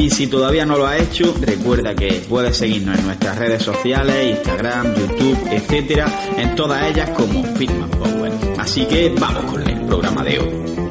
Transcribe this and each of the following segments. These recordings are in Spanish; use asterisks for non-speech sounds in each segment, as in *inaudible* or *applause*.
Y si todavía no lo has hecho, recuerda que puedes seguirnos en nuestras redes sociales, Instagram, YouTube, etcétera, en todas ellas como Fitman Power. Así que vamos con el programa de hoy.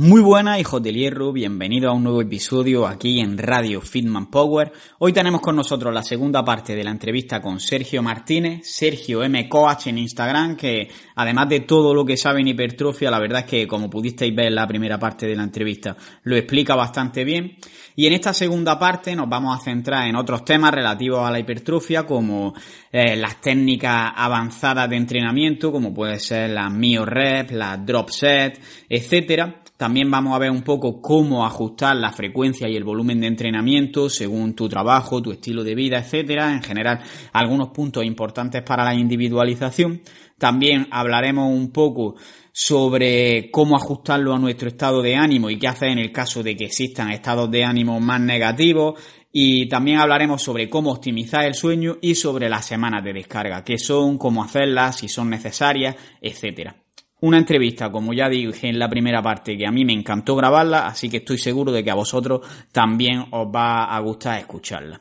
Muy buenas, hijos del hierro, bienvenidos a un nuevo episodio aquí en Radio Fitman Power. Hoy tenemos con nosotros la segunda parte de la entrevista con Sergio Martínez, Sergio M. Coach en Instagram, que además de todo lo que sabe en hipertrofia, la verdad es que como pudisteis ver en la primera parte de la entrevista, lo explica bastante bien. Y en esta segunda parte nos vamos a centrar en otros temas relativos a la hipertrofia, como eh, las técnicas avanzadas de entrenamiento, como puede ser las mio reps, las drop set, etcétera. También vamos a ver un poco cómo ajustar la frecuencia y el volumen de entrenamiento según tu trabajo, tu estilo de vida, etcétera. En general, algunos puntos importantes para la individualización. También hablaremos un poco sobre cómo ajustarlo a nuestro estado de ánimo y qué hacer en el caso de que existan estados de ánimo más negativos. Y también hablaremos sobre cómo optimizar el sueño y sobre las semanas de descarga, qué son, cómo hacerlas, si son necesarias, etcétera. Una entrevista, como ya dije en la primera parte, que a mí me encantó grabarla, así que estoy seguro de que a vosotros también os va a gustar escucharla.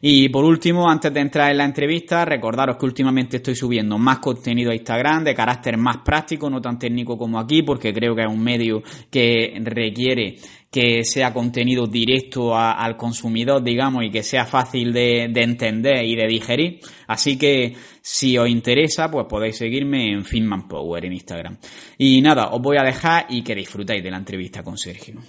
Y por último, antes de entrar en la entrevista, recordaros que últimamente estoy subiendo más contenido a Instagram de carácter más práctico, no tan técnico como aquí, porque creo que es un medio que requiere que sea contenido directo al consumidor, digamos, y que sea fácil de, de, entender y de digerir. Así que si os interesa, pues podéis seguirme en Finman Power en Instagram. Y nada, os voy a dejar y que disfrutéis de la entrevista con Sergio.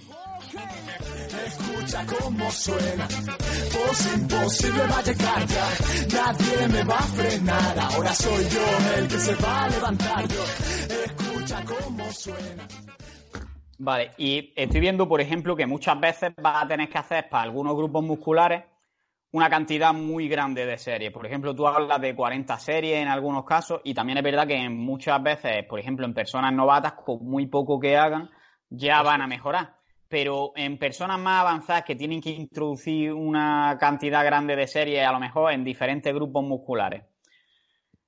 Vale, y estoy viendo, por ejemplo, que muchas veces vas a tener que hacer para algunos grupos musculares una cantidad muy grande de series. Por ejemplo, tú hablas de 40 series en algunos casos y también es verdad que muchas veces, por ejemplo, en personas novatas, con muy poco que hagan, ya van a mejorar. Pero en personas más avanzadas que tienen que introducir una cantidad grande de series, a lo mejor en diferentes grupos musculares,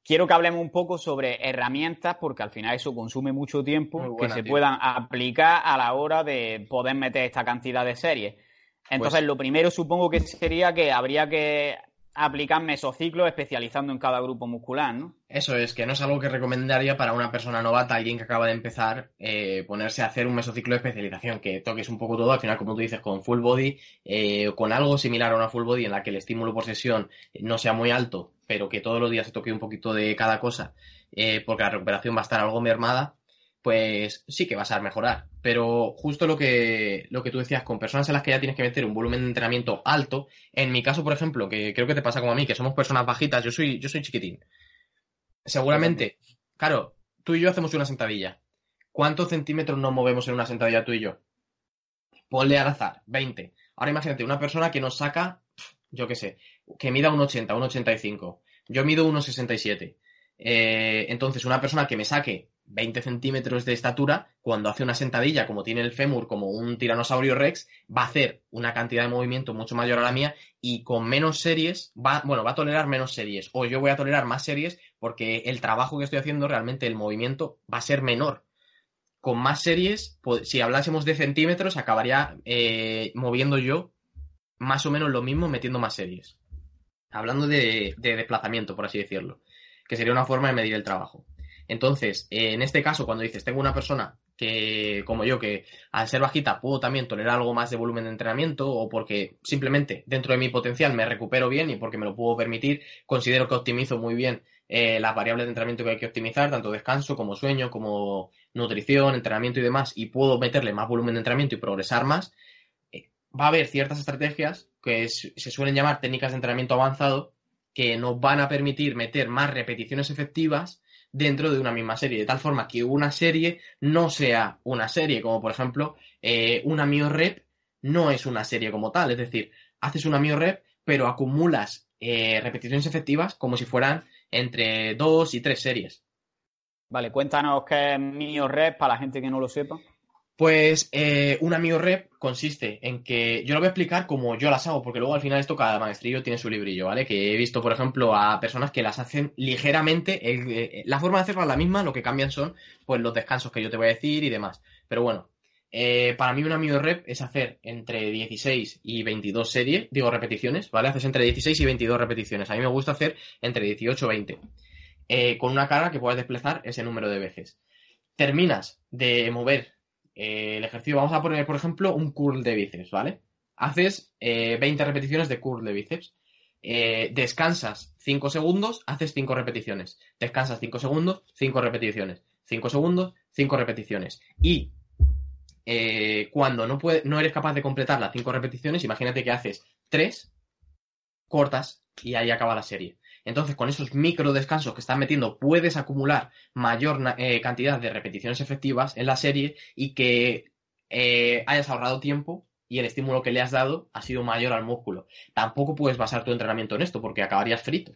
quiero que hablemos un poco sobre herramientas, porque al final eso consume mucho tiempo, que se puedan aplicar a la hora de poder meter esta cantidad de series. Entonces, pues, lo primero supongo que sería que habría que aplicar mesociclos especializando en cada grupo muscular, ¿no? Eso es, que no es algo que recomendaría para una persona novata, alguien que acaba de empezar, eh, ponerse a hacer un mesociclo de especialización, que toques un poco todo, al final, como tú dices, con full body, eh, con algo similar a una full body en la que el estímulo por sesión no sea muy alto, pero que todos los días se toque un poquito de cada cosa, eh, porque la recuperación va a estar algo mermada, pues sí que vas a mejorar. Pero justo lo que, lo que tú decías, con personas en las que ya tienes que meter un volumen de entrenamiento alto, en mi caso, por ejemplo, que creo que te pasa como a mí, que somos personas bajitas, yo soy, yo soy chiquitín. Seguramente, claro, tú y yo hacemos una sentadilla. ¿Cuántos centímetros nos movemos en una sentadilla tú y yo? Ponle al azar, 20. Ahora imagínate, una persona que nos saca, yo qué sé, que mida un 80, un 85. Yo mido 1,67. Eh, entonces, una persona que me saque 20 centímetros de estatura, cuando hace una sentadilla, como tiene el fémur como un tiranosaurio rex, va a hacer una cantidad de movimiento mucho mayor a la mía y con menos series, va, bueno, va a tolerar menos series. O yo voy a tolerar más series porque el trabajo que estoy haciendo, realmente el movimiento va a ser menor. Con más series, si hablásemos de centímetros, acabaría eh, moviendo yo más o menos lo mismo metiendo más series. Hablando de desplazamiento, por así decirlo, que sería una forma de medir el trabajo. Entonces, en este caso, cuando dices, tengo una persona que, como yo, que al ser bajita puedo también tolerar algo más de volumen de entrenamiento o porque simplemente dentro de mi potencial me recupero bien y porque me lo puedo permitir, considero que optimizo muy bien eh, las variables de entrenamiento que hay que optimizar, tanto descanso como sueño, como nutrición, entrenamiento y demás, y puedo meterle más volumen de entrenamiento y progresar más, eh, va a haber ciertas estrategias que se suelen llamar técnicas de entrenamiento avanzado que nos van a permitir meter más repeticiones efectivas dentro de una misma serie, de tal forma que una serie no sea una serie, como por ejemplo eh, una mio rep no es una serie como tal, es decir, haces una mio rep pero acumulas eh, repeticiones efectivas como si fueran entre dos y tres series. Vale, cuéntanos qué es mio rep para la gente que no lo sepa. Pues eh, un amigo rep consiste en que yo lo voy a explicar como yo las hago, porque luego al final esto cada maestrillo tiene su librillo, ¿vale? Que he visto, por ejemplo, a personas que las hacen ligeramente, eh, la forma de hacerlas es la misma, lo que cambian son pues los descansos que yo te voy a decir y demás. Pero bueno, eh, para mí un amigo rep es hacer entre 16 y 22 series, digo repeticiones, ¿vale? Haces entre 16 y 22 repeticiones. A mí me gusta hacer entre 18 y 20, con una carga que puedas desplazar ese número de veces. Terminas de mover eh, el ejercicio, vamos a poner, por ejemplo, un curl de bíceps, ¿vale? Haces 20 eh, repeticiones de curl de bíceps. Eh, descansas 5 segundos, haces 5 repeticiones. Descansas 5 segundos, 5 repeticiones. 5 segundos, 5 repeticiones. Y cuando no, no eres capaz de completar las 5 repeticiones, imagínate que haces 3, cortas y ahí acaba la serie. Entonces, con esos micro descansos que estás metiendo, puedes acumular mayor eh, cantidad de repeticiones efectivas en la serie y que eh, hayas ahorrado tiempo y el estímulo que le has dado ha sido mayor al músculo. Tampoco puedes basar tu entrenamiento en esto porque acabarías frito.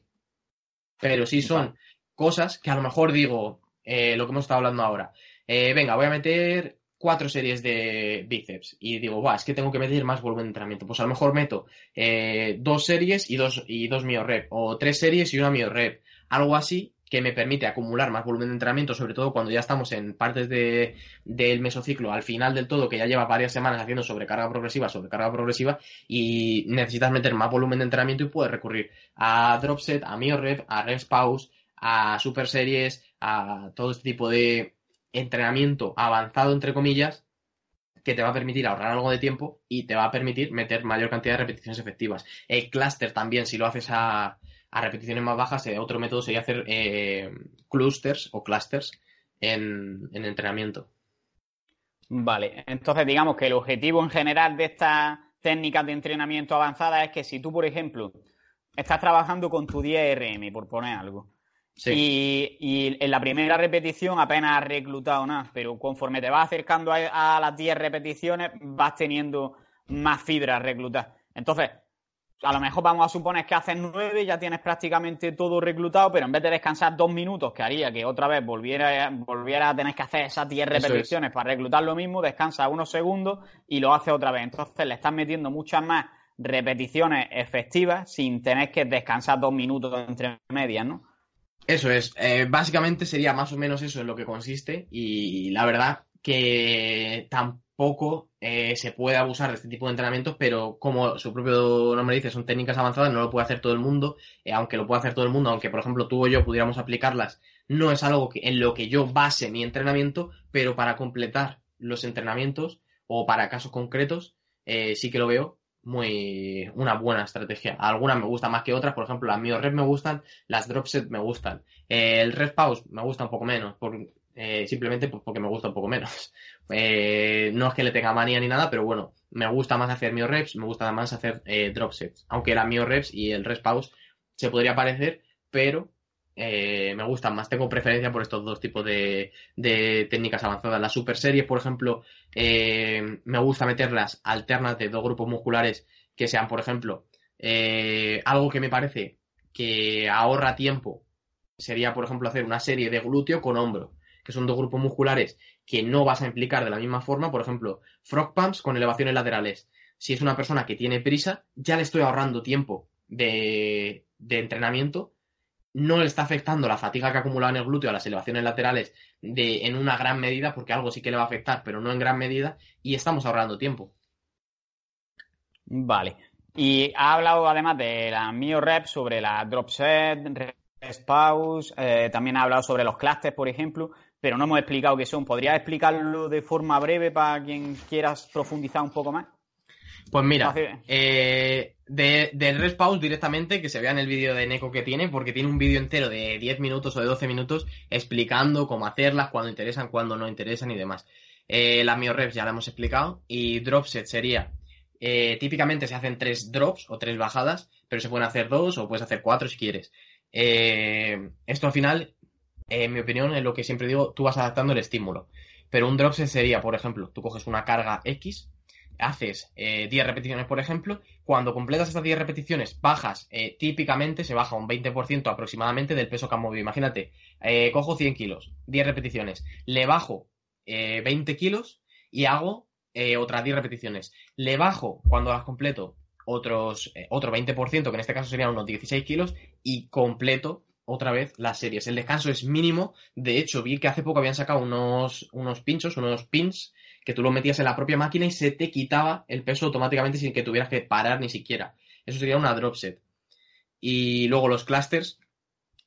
Pero sí son cosas que a lo mejor digo, eh, lo que hemos estado hablando ahora. venga, voy a meter cuatro series de bíceps y digo, va, es que tengo que meter más volumen de entrenamiento. Pues a lo mejor meto eh, dos series y dos, y dos mio rep, o tres series y una mio rep. Algo así que me permite acumular más volumen de entrenamiento, sobre todo cuando ya estamos en partes de, del mesociclo, al final del todo, que ya lleva varias semanas haciendo sobrecarga progresiva, sobrecarga progresiva, y necesitas meter más volumen de entrenamiento y puedes recurrir a drop set, a mio rep, a reps pause, a super series, a todo este tipo de, entrenamiento avanzado, entre comillas, que te va a permitir ahorrar algo de tiempo y te va a permitir meter mayor cantidad de repeticiones efectivas. El cluster también, si lo haces a, repeticiones más bajas, eh, otro método sería hacer eh, clusters o clusters en, en entrenamiento. Vale, entonces digamos que el objetivo en general de estas técnicas de entrenamiento avanzadas es que si tú, por ejemplo, estás trabajando con tu 10RM, por poner algo, y, en la primera repetición apenas has reclutado nada, pero conforme te vas acercando a, las 10 repeticiones vas teniendo más fibras reclutadas. Entonces, a lo mejor vamos a suponer que haces 9, ya tienes prácticamente todo reclutado, pero en vez de descansar dos minutos, que haría que otra vez volviera, volviera a tener que hacer esas 10 repeticiones para reclutar lo mismo, descansa unos segundos y lo hace otra vez. Entonces le estás metiendo muchas más repeticiones efectivas sin tener que descansar dos minutos entre medias, ¿no? Eso es, eh, básicamente sería más o menos eso en lo que consiste y la verdad que tampoco eh, se puede abusar de este tipo de entrenamientos, pero como su propio nombre dice, son técnicas avanzadas, no lo puede hacer todo el mundo, eh, aunque lo puede hacer todo el mundo, aunque por ejemplo tú o yo pudiéramos aplicarlas, no es algo que, en lo que yo base mi entrenamiento, pero para completar los entrenamientos o para casos concretos, sí que lo veo muy una buena estrategia. Algunas me gustan más que otras, por ejemplo, las Mio Rep me gustan, las Drop Set me gustan. el Red Pause me gusta un poco menos, eh, simplemente porque me gusta un poco menos. *laughs* Eh, no es que le tenga manía ni nada, pero bueno, me gusta más hacer Mio Reps, me gusta más hacer eh, Drop Sets. Aunque la Mio Reps y el Red Pause se podría parecer, pero eh, me gustan más. Tengo preferencia por estos dos tipos de, técnicas avanzadas. Las super series, por ejemplo, eh, me gusta meterlas alternas de dos grupos musculares que sean, por ejemplo, eh, algo que me parece que ahorra tiempo. Sería, por ejemplo, hacer una serie de glúteo con hombro, que son dos grupos musculares que no vas a implicar de la misma forma. Por ejemplo, frog pumps con elevaciones laterales. Si es una persona que tiene prisa, ya le estoy ahorrando tiempo de entrenamiento no le está afectando la fatiga que ha acumulado en el glúteo a las elevaciones laterales de, en una gran medida, porque algo sí que le va a afectar, pero no en gran medida, y estamos ahorrando tiempo. Vale. Y ha hablado además de la Mio Rep sobre la drop set, rest pause, eh, también ha hablado sobre los clusters, por ejemplo, pero no hemos explicado qué son. ¿Podrías explicarlo de forma breve para quien quieras profundizar un poco más? Pues mira, eh, de, directamente, que se vea en el vídeo de Neko que tiene, porque tiene un vídeo entero de 10 minutos o de 12 minutos explicando cómo hacerlas, cuándo interesan, cuándo no interesan y demás. Eh, las reps ya la hemos explicado. Y dropset sería, eh, típicamente se hacen tres drops o tres bajadas, pero se pueden hacer dos o puedes hacer cuatro si quieres. Eh, esto al final, en mi opinión, es lo que siempre digo, tú vas adaptando el estímulo. Pero un dropset sería, por ejemplo, tú coges una carga X, haces 10 eh, repeticiones, por ejemplo, cuando completas estas 10 repeticiones, bajas, eh, típicamente se baja un 20% aproximadamente del peso que has movido. Imagínate, eh, cojo 100 kilos, 10 repeticiones, le bajo 20 kilos y hago otras 10 repeticiones. Le bajo, cuando las completo, otros, otro 20%, que en este caso serían unos 16 kilos, y completo otra vez las series. El descanso es mínimo. De hecho, vi que hace poco habían sacado unos, unos pinchos, unos pins, que tú lo metías en la propia máquina y se te quitaba el peso automáticamente sin que tuvieras que parar ni siquiera. Eso sería una drop set. Y luego los clusters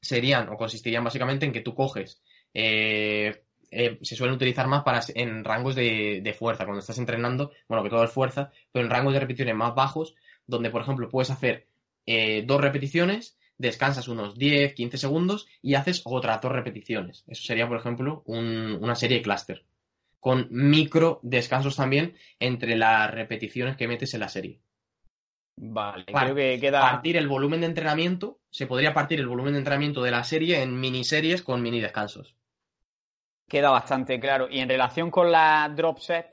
serían o consistirían básicamente en que tú coges. Eh, eh, se suelen utilizar más para en rangos de, fuerza, cuando estás entrenando, bueno, que todo es fuerza, pero en rangos de repeticiones más bajos, donde por ejemplo puedes hacer eh, dos repeticiones descansas unos 10, 15 segundos y haces otras dos repeticiones. Eso sería, por ejemplo, una serie cluster. Con micro descansos también entre las repeticiones que metes en la serie. Vale, creo que queda. Partir el volumen de entrenamiento, se podría partir el volumen de entrenamiento de la serie en miniseries con mini descansos. Queda bastante claro. Y en relación con la drop set,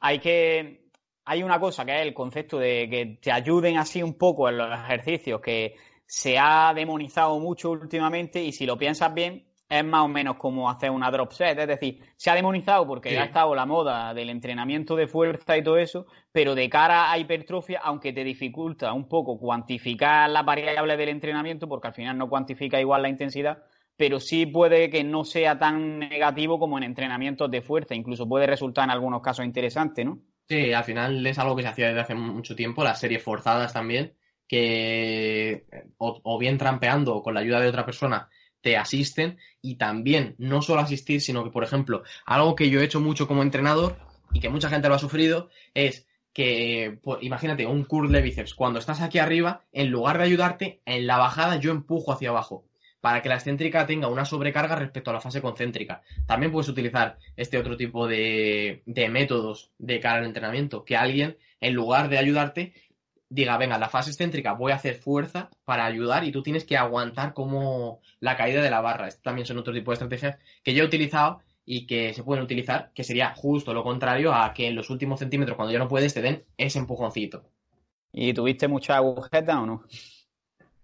hay que. Hay una cosa que es el concepto de que te ayuden así un poco en los ejercicios, que se ha demonizado mucho últimamente y si lo piensas bien, es más o menos como hacer una drop set. Es decir, se ha demonizado porque ha estado la moda del entrenamiento de fuerza y todo eso, pero de cara a hipertrofia, aunque te dificulta un poco cuantificar las variables del entrenamiento, porque al final no cuantifica igual la intensidad, pero sí puede que no sea tan negativo como en entrenamientos de fuerza. Incluso puede resultar en algunos casos interesante, ¿no? Sí, al final es algo que se hacía desde hace mucho tiempo, las series forzadas también que o, bien trampeando o con la ayuda de otra persona te asisten y también no solo asistir, sino que, por ejemplo, algo que yo he hecho mucho como entrenador y que mucha gente lo ha sufrido es que, pues, imagínate, un curl de bíceps, cuando estás aquí arriba, en lugar de ayudarte, en la bajada yo empujo hacia abajo para que la excéntrica tenga una sobrecarga respecto a la fase concéntrica. También puedes utilizar este otro tipo de, de métodos de cara al entrenamiento, que alguien, en lugar de ayudarte, diga, venga, la fase excéntrica voy a hacer fuerza para ayudar y tú tienes que aguantar como la caída de la barra. Esto también son otro tipo de estrategias que yo he utilizado y que se pueden utilizar, que sería justo lo contrario a que en los últimos centímetros, cuando ya no puedes, te den ese empujoncito. ¿Y tuviste mucha agujeta o no?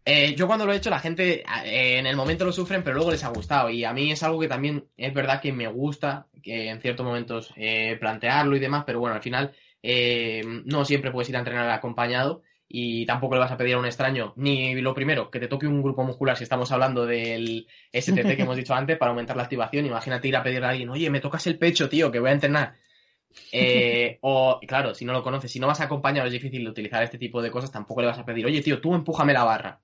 Eh, yo cuando lo he hecho, la gente eh, en el momento lo sufren, pero luego les ha gustado. Y a mí es algo que también es verdad que me gusta, que en ciertos momentos eh, plantearlo y demás, pero bueno, al final eh, no siempre puedes ir a entrenar acompañado y tampoco le vas a pedir a un extraño ni lo primero, que te toque un grupo muscular si estamos hablando del STT que hemos dicho antes para aumentar la activación. Imagínate ir a pedirle a alguien, oye, me tocas el pecho, tío, que voy a entrenar. Eh, *laughs* o, claro, si no lo conoces, si no vas acompañado, es difícil de utilizar este tipo de cosas, tampoco le vas a pedir, oye, tío, tú empújame la barra.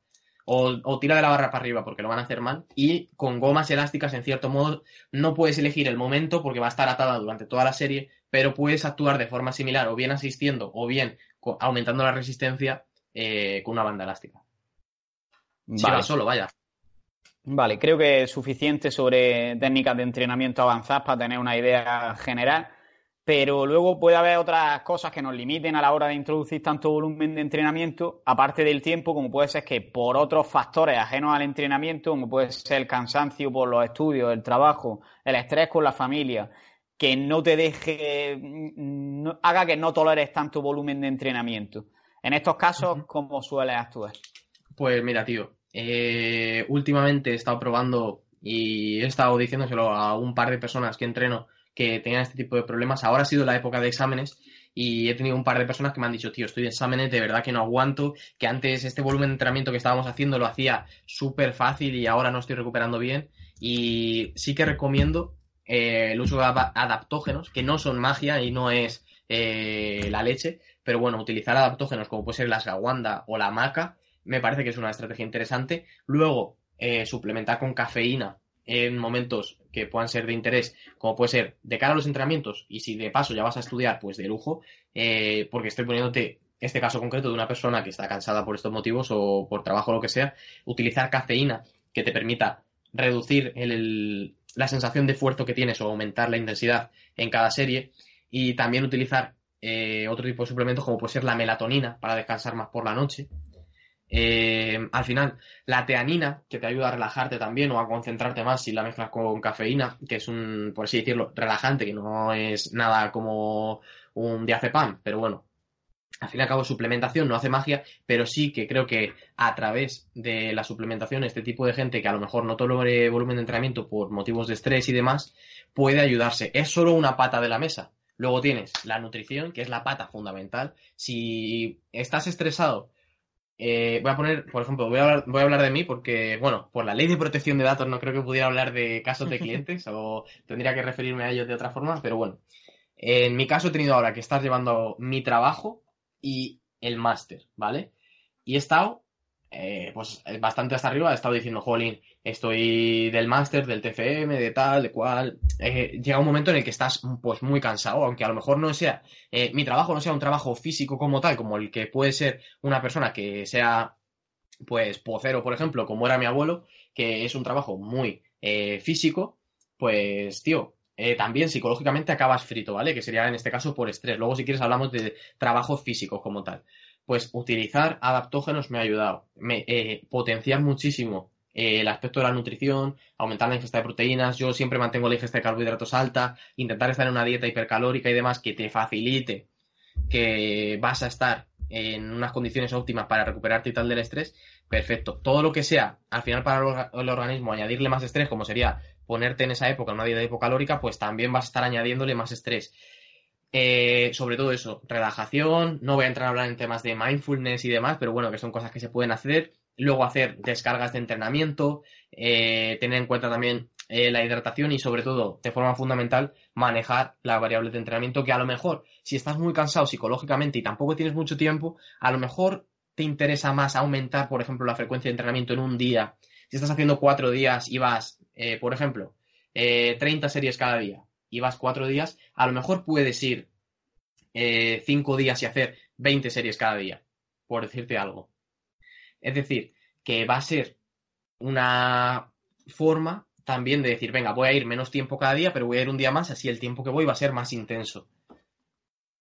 O, o, tira de la barra para arriba porque lo van a hacer mal. Y con gomas elásticas, en cierto modo, no puedes elegir el momento porque va a estar atada durante toda la serie pero puedes actuar de forma similar, o bien asistiendo, o bien aumentando la resistencia eh, con una banda elástica. Vale. solo, vaya. Vale, creo que es suficiente sobre técnicas de entrenamiento avanzadas para tener una idea general, pero luego puede haber otras cosas que nos limiten a la hora de introducir tanto volumen de entrenamiento, aparte del tiempo, como puede ser que por otros factores ajenos al entrenamiento, como puede ser el cansancio por los estudios, el trabajo, el estrés con la familia, que no te deje, mm, haga que no toleres tanto volumen de entrenamiento. En estos casos, ¿cómo sueles actuar? Pues mira, tío, eh, últimamente he estado probando y he estado diciéndoselo a un par de personas que entreno que tenían este tipo de problemas. Ahora ha sido la época de exámenes y he tenido un par de personas que me han dicho, tío, estoy de exámenes, de verdad que no aguanto, que antes este volumen de entrenamiento que estábamos haciendo lo hacía súper fácil y ahora no estoy recuperando bien. Y sí que recomiendo eh, el uso de adaptógenos, que no son magia y no es eh, la leche, pero bueno, utilizar adaptógenos como puede ser la asgawanda o la maca, me parece que es una estrategia interesante. Luego, eh, suplementar con cafeína en momentos que puedan ser de interés, como puede ser de cara a los entrenamientos, y si de paso ya vas a estudiar, pues de lujo, eh, porque estoy poniéndote este caso concreto de una persona que está cansada por estos motivos o por trabajo o lo que sea, utilizar cafeína que te permita reducir la sensación de esfuerzo que tienes o aumentar la intensidad en cada serie y también utilizar eh, otro tipo de suplementos como puede ser la melatonina para descansar más por la noche. Eh, al final, la teanina, que te ayuda a relajarte también o a concentrarte más si la mezclas con cafeína, que es un, por así decirlo, relajante, que no es nada como un diazepam, pero bueno, al fin y al cabo suplementación no hace magia, pero sí que creo que a través de la suplementación este tipo de gente que a lo mejor no tolere volumen de entrenamiento por motivos de estrés y demás, puede ayudarse. Es solo una pata de la mesa. Luego tienes la nutrición, que es la pata fundamental. Si estás estresado, eh, voy a poner, por ejemplo, voy a, hablar, voy a hablar de mí porque, bueno, por la ley de protección de datos no creo que pudiera hablar de casos de clientes o tendría que referirme a ellos de otra forma, pero bueno. En mi caso he tenido ahora que estás llevando mi trabajo y el máster, ¿vale? Y he estado, eh, pues, bastante hasta arriba, he estado diciendo, jolín, estoy del máster, del TFM, de tal, de cual. Eh, llega un momento en el que estás, pues, muy cansado, aunque a lo mejor no sea, eh, mi trabajo no sea un trabajo físico como tal, como el que puede ser una persona que sea, pues, pocero, por ejemplo, como era mi abuelo, que es un trabajo muy físico, pues, tío, eh, también psicológicamente acabas frito, ¿vale? Que sería en este caso por estrés. Luego, si quieres, hablamos de trabajo físico como tal. Pues utilizar adaptógenos me ha ayudado. Me, eh, potenciar muchísimo eh, el aspecto de la nutrición, aumentar la ingesta de proteínas. Yo siempre mantengo la ingesta de carbohidratos alta, intentar estar en una dieta hipercalórica y demás que te facilite que vas a estar en unas condiciones óptimas para recuperarte y tal del estrés, perfecto. Todo lo que sea, al final para el organismo, añadirle más estrés, como sería ponerte en esa época, en una dieta hipocalórica, pues también vas a estar añadiéndole más estrés. Eh, sobre todo eso, relajación, no voy a entrar a hablar en temas de mindfulness y demás, pero bueno, que son cosas que se pueden hacer. Luego hacer descargas de entrenamiento, eh, tener en cuenta también eh, la hidratación y sobre todo, de forma fundamental, manejar las variables de entrenamiento que a lo mejor, si estás muy cansado psicológicamente y tampoco tienes mucho tiempo, a lo mejor te interesa más aumentar, por ejemplo, la frecuencia de entrenamiento en un día. Si estás haciendo cuatro días y vas por ejemplo, 30 eh, series cada día y vas 4 días, a lo mejor puedes ir 5 eh, días y hacer 20 series cada día, por decirte algo. Es decir, que va a ser una forma también de decir, venga, voy a ir menos tiempo cada día, pero voy a ir un día más, así el tiempo que voy va a ser más intenso.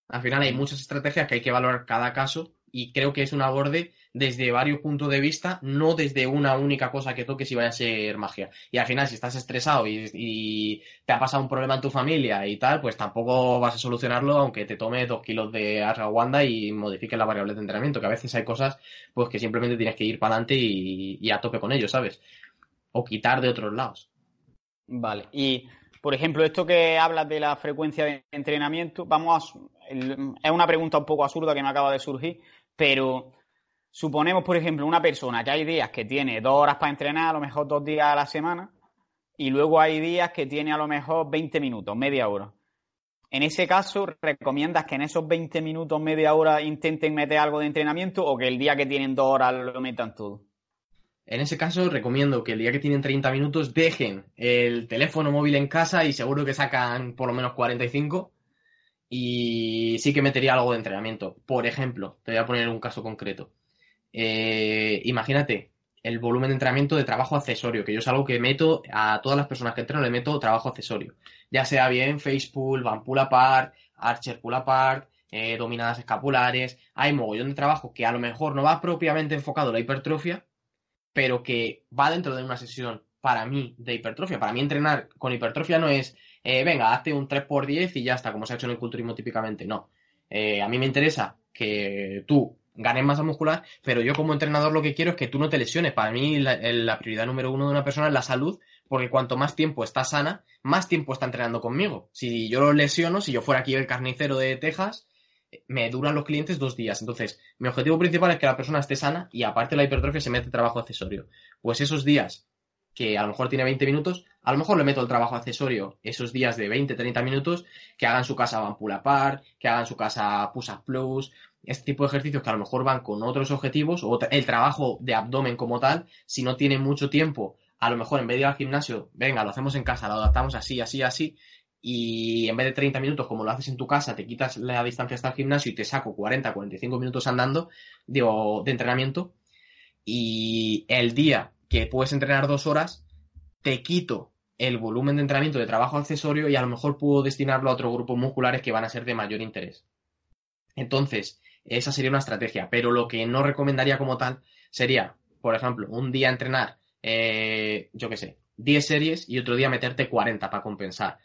Al final hay muchas estrategias que hay que valorar cada caso y creo que es un aborde desde varios puntos de vista, no desde una única cosa que toques y vaya a ser magia. Y al final, si estás estresado y, te ha pasado un problema en tu familia y tal, pues tampoco vas a solucionarlo aunque te tome dos kilos de ashwagandha y modifiques la variable de entrenamiento, que a veces hay cosas pues que simplemente tienes que ir para adelante y, a tope con ello, ¿sabes? O quitar de otros lados. Vale, y por ejemplo, esto que hablas de la frecuencia de entrenamiento, vamos a, es una pregunta un poco absurda que me acaba de surgir, pero suponemos, por ejemplo, una persona que hay días que tiene dos horas para entrenar, a lo mejor dos días a la semana, y luego hay días que tiene a lo mejor 20 minutos, media hora. En ese caso, ¿recomiendas que en esos 20 minutos, media hora, intenten meter algo de entrenamiento o que el día que tienen dos horas lo metan todo? En ese caso, recomiendo que el día que tienen 30 minutos dejen el teléfono móvil en casa y seguro que sacan por lo menos 45 y sí que metería algo de entrenamiento. Por ejemplo, te voy a poner un caso concreto. Eh, imagínate el volumen de entrenamiento de trabajo accesorio, que yo es algo que meto a todas las personas que entreno, le meto trabajo accesorio. Ya sea bien face pull, van pull apart, archer pull apart, eh, dominadas escapulares. Hay mogollón de trabajo que a lo mejor no va propiamente enfocado a la hipertrofia, pero que va dentro de una sesión para mí de hipertrofia. Para mí entrenar con hipertrofia no es eh, venga, hazte un 3x10 y ya está, como se ha hecho en el culturismo típicamente. No. Eh, a mí me interesa que tú ganes masa muscular, pero yo como entrenador lo que quiero es que tú no te lesiones. Para mí la, prioridad número uno de una persona es la salud, porque cuanto más tiempo está sana, más tiempo está entrenando conmigo. Si yo lo lesiono, si yo fuera aquí el carnicero de Texas, me duran los clientes dos días. Entonces, mi objetivo principal es que la persona esté sana y aparte la hipertrofia se mete trabajo accesorio. Pues esos días que a lo mejor tiene 20 minutos, a lo mejor le meto el trabajo accesorio esos días de 20, 30 minutos, que hagan su casa van pull apart, que hagan su casa push up plus, este tipo de ejercicios que a lo mejor van con otros objetivos, o el trabajo de abdomen como tal, si no tiene mucho tiempo, a lo mejor en vez de ir al gimnasio, venga, lo hacemos en casa, lo adaptamos así, así, así, y en vez de 30 minutos, como lo haces en tu casa, te quitas la distancia hasta el gimnasio y te saco 40, 45 minutos andando, de entrenamiento, y el día que puedes entrenar dos horas, te quito el volumen de entrenamiento de trabajo accesorio y a lo mejor puedo destinarlo a otros grupos musculares que van a ser de mayor interés. Entonces, esa sería una estrategia, pero lo que no recomendaría como tal sería, por ejemplo, un día entrenar, eh, yo qué sé, 10 series y otro día meterte 40 para compensar.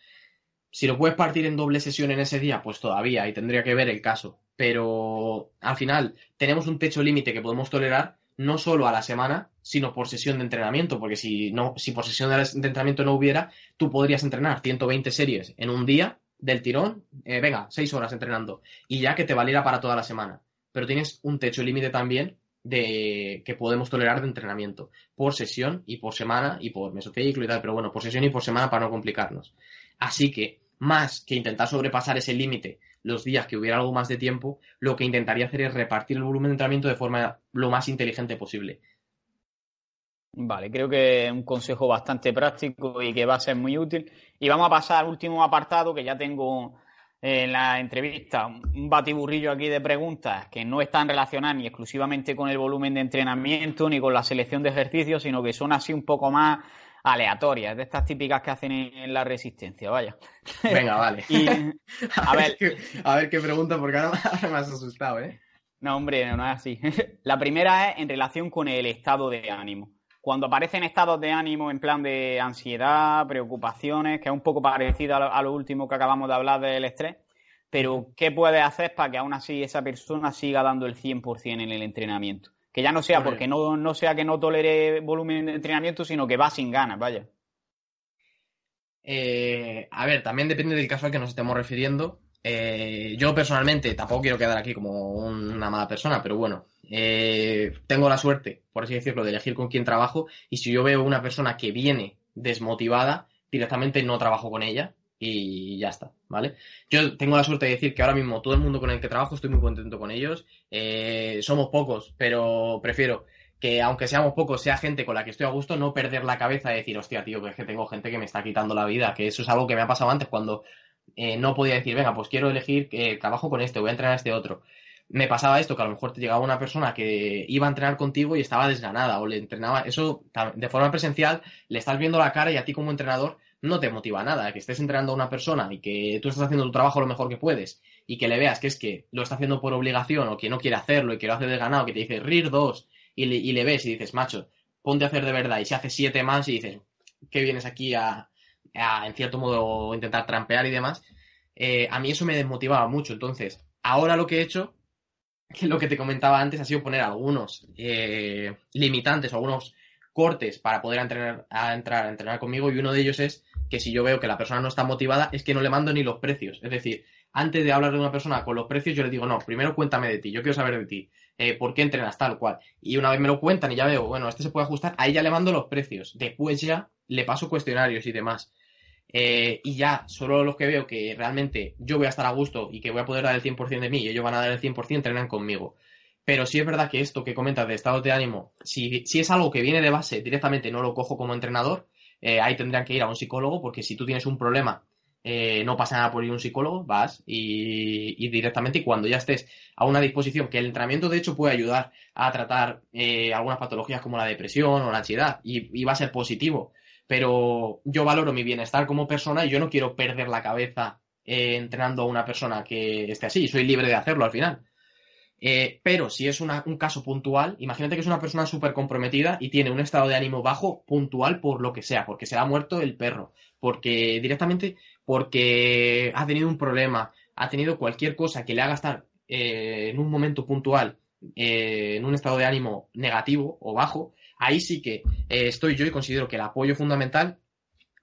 Si lo puedes partir en doble sesión en ese día, pues todavía, y tendría que ver el caso. Pero al final tenemos un techo límite que podemos tolerar no solo a la semana, sino por sesión de entrenamiento, porque si no, si por sesión de entrenamiento no hubiera, tú podrías entrenar 120 series en un día del tirón, eh, venga, 6 horas entrenando, y ya que te valiera para toda la semana. Pero tienes un techo límite también de que podemos tolerar de entrenamiento por sesión y por semana y por mesociclo y tal, pero bueno, por sesión y por semana para no complicarnos. Así que más que intentar sobrepasar ese límite los días que hubiera algo más de tiempo, lo que intentaría hacer es repartir el volumen de entrenamiento de forma lo más inteligente posible. Vale, creo que es un consejo bastante práctico y que va a ser muy útil. Y vamos a pasar al último apartado que ya tengo en la entrevista un batiburrillo aquí de preguntas que no están relacionadas ni exclusivamente con el volumen de entrenamiento ni con la selección de ejercicios, sino que son así un poco más aleatorias, de estas típicas que hacen en la resistencia, vaya. Venga, vale. *laughs* a, ver, *laughs* a ver qué pregunta, porque *laughs* ahora, me has asustado, ¿eh? No, hombre, no, es así. La primera es en relación con el estado de ánimo. Cuando aparecen estados de ánimo en plan de ansiedad, preocupaciones, que es un poco parecido a lo, último que acabamos de hablar del estrés, pero ¿qué puedes hacer para que aún así esa persona siga dando el 100% en el entrenamiento? Que ya no sea porque no, no sea que no tolere volumen de entrenamiento, sino que va sin ganas, vaya. Eh, a ver, también depende del caso al que nos estemos refiriendo. Eh, yo personalmente tampoco quiero quedar aquí como una mala persona, pero bueno, eh, tengo la suerte, por así decirlo, de elegir con quién trabajo y si yo veo una persona que viene desmotivada, directamente no trabajo con ella y ya está, ¿vale? Yo tengo la suerte de decir que ahora mismo todo el mundo con el que trabajo estoy muy contento con ellos. Eh, somos pocos, pero prefiero que aunque seamos pocos, sea gente con la que estoy a gusto, no perder la cabeza y decir, hostia, tío, que es que tengo gente que me está quitando la vida, que eso es algo que me ha pasado antes cuando eh, no podía decir, venga, pues quiero elegir, que trabajo con este, voy a entrenar este otro. Me pasaba esto, que a lo mejor te llegaba una persona que iba a entrenar contigo y estaba desganada, o le entrenaba, eso de forma presencial, le estás viendo la cara y a ti como entrenador no te motiva nada, que estés entrenando a una persona y que tú estás haciendo tu trabajo lo mejor que puedes y que le veas que es que lo está haciendo por obligación o que no quiere hacerlo y que lo hace desganado, que te dice RIR dos y le, ves y dices, macho, ponte a hacer de verdad y se hace siete más y dices, ¿qué vienes aquí a, en cierto modo, intentar trampear y demás? Eh, a mí eso me desmotivaba mucho. Entonces, ahora lo que he hecho, que lo que te comentaba antes, ha sido poner algunos eh, limitantes o algunos cortes para poder entrenar, a entrar a entrenar conmigo y uno de ellos es que si yo veo que la persona no está motivada es que no le mando ni los precios. Es decir, antes de hablar de una persona con los precios yo le digo, no, primero cuéntame de ti, yo quiero saber de ti, eh, por qué entrenas tal cual. Y una vez me lo cuentan y ya veo, bueno, este se puede ajustar, ahí ya le mando los precios. Después ya le paso cuestionarios y demás. Eh, y ya, solo los que veo que realmente yo voy a estar a gusto y que voy a poder dar el 100% de mí y ellos van a dar el 100%, entrenan conmigo. Pero sí es verdad que esto que comentas de estados de ánimo, si, si es algo que viene de base, directamente no lo cojo como entrenador, eh, ahí tendrían que ir a un psicólogo, porque si tú tienes un problema, eh, no pasa nada por ir a un psicólogo, vas y, directamente, y cuando ya estés a una disposición, que el entrenamiento de hecho puede ayudar a tratar eh, algunas patologías como la depresión o la ansiedad, y, va a ser positivo. Pero yo valoro mi bienestar como persona y yo no quiero perder la cabeza entrenando a una persona que esté así, soy libre de hacerlo al final. Eh, pero si es un caso puntual, imagínate que es una persona súper comprometida y tiene un estado de ánimo bajo puntual por lo que sea, porque se le ha muerto el perro, porque directamente porque ha tenido un problema, ha tenido cualquier cosa que le haga estar eh, en un momento puntual eh, en un estado de ánimo negativo o bajo, ahí sí que estoy yo y considero que el apoyo fundamental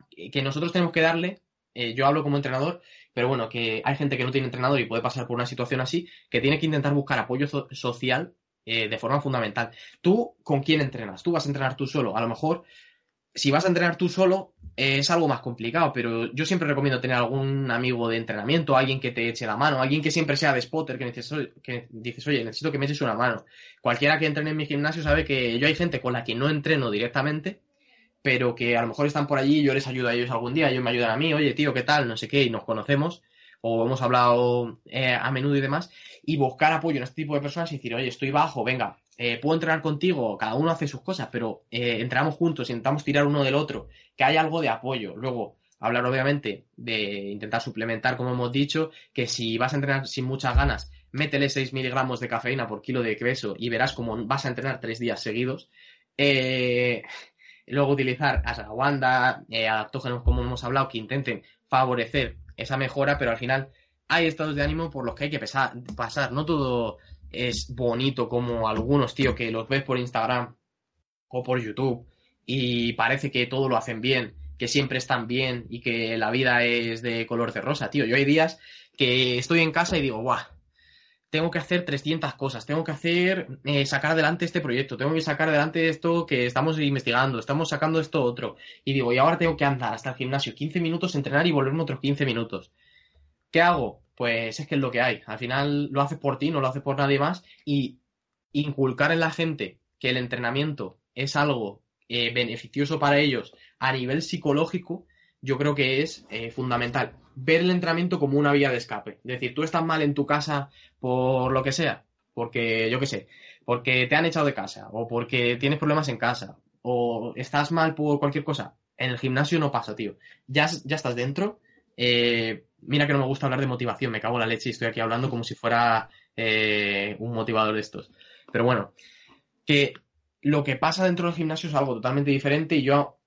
que nosotros tenemos que darle, yo hablo como entrenador, pero bueno, que hay gente que no tiene entrenador y puede pasar por una situación así, que tiene que intentar buscar apoyo social eh, de forma fundamental. ¿Tú con quién entrenas? ¿Tú vas a entrenar tú solo? A lo mejor, si vas a entrenar tú solo, es algo más complicado, pero yo siempre recomiendo tener algún amigo de entrenamiento, alguien que te eche la mano, alguien que siempre sea de spotter, que oye, que dices, oye necesito que me eches una mano. Cualquiera que entrene en mi gimnasio sabe que yo hay gente con la que no entreno directamente, pero que a lo mejor están por allí, yo les ayudo a ellos algún día, ellos me ayudan a mí, oye tío, ¿qué tal? No sé qué, y nos conocemos, o hemos hablado eh, a menudo y demás, y buscar apoyo en este tipo de personas y decir, oye, estoy bajo, venga, eh, puedo entrenar contigo, cada uno hace sus cosas, pero eh, entrenamos juntos, intentamos tirar uno del otro, que haya algo de apoyo. Luego, hablar obviamente de intentar suplementar, como hemos dicho, que si vas a entrenar sin muchas ganas, métele 6 miligramos de cafeína por kilo de peso y verás cómo vas a entrenar tres días seguidos. Eh, luego utilizar eh, adaptógenos como hemos hablado, que intenten favorecer esa mejora, pero al final hay estados de ánimo por los que hay que pasar. No todo es bonito como algunos, tío, que los ves por Instagram o por YouTube y parece que todo lo hacen bien, que siempre están bien y que la vida es de color de rosa, tío. Yo hay días que estoy en casa y digo, guau, tengo que hacer 300 cosas, tengo que hacer, eh, sacar adelante este proyecto, tengo que sacar adelante esto que estamos investigando, estamos sacando esto otro. Y digo, y ahora tengo que andar hasta el gimnasio 15 minutos, entrenar y volverme otros 15 minutos. ¿Qué hago? Pues es que es lo que hay. Al final lo haces por ti, no lo haces por nadie más. Y inculcar en la gente que el entrenamiento es algo eh, beneficioso para ellos a nivel psicológico, yo creo que es eh, fundamental. Ver el entrenamiento como una vía de escape. Es decir, tú estás mal en tu casa por lo que sea, porque yo qué sé, porque te han echado de casa, o porque tienes problemas en casa, o estás mal por cualquier cosa. En el gimnasio no pasa, tío. Ya, ya estás dentro. Eh, mira que no me gusta hablar de motivación, me cago en la leche y estoy aquí hablando como si fuera eh, un motivador de estos. Pero bueno, que lo que pasa dentro del gimnasio es algo totalmente diferente y yo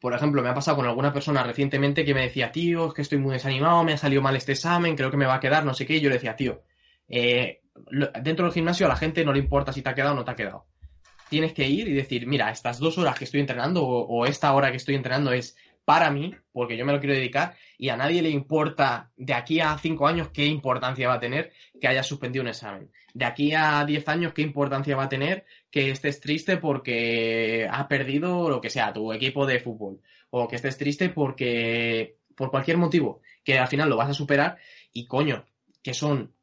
por ejemplo, me ha pasado con alguna persona recientemente que me decía, tío, es que estoy muy desanimado, me ha salido mal este examen, creo que me va a quedar, no sé qué. Y yo le decía, tío, eh, dentro del gimnasio a la gente no le importa si te ha quedado o no te ha quedado. Tienes que ir y decir, mira, estas dos horas que estoy entrenando o esta hora que estoy entrenando es para mí, porque yo me lo quiero dedicar, y a nadie le importa de aquí a cinco años qué importancia va a tener que hayas suspendido un examen. De aquí a diez años, qué importancia va a tener que estés triste porque has perdido lo que sea, tu equipo de fútbol. O que estés triste porque, por cualquier motivo, que al final lo vas a superar y coño, que son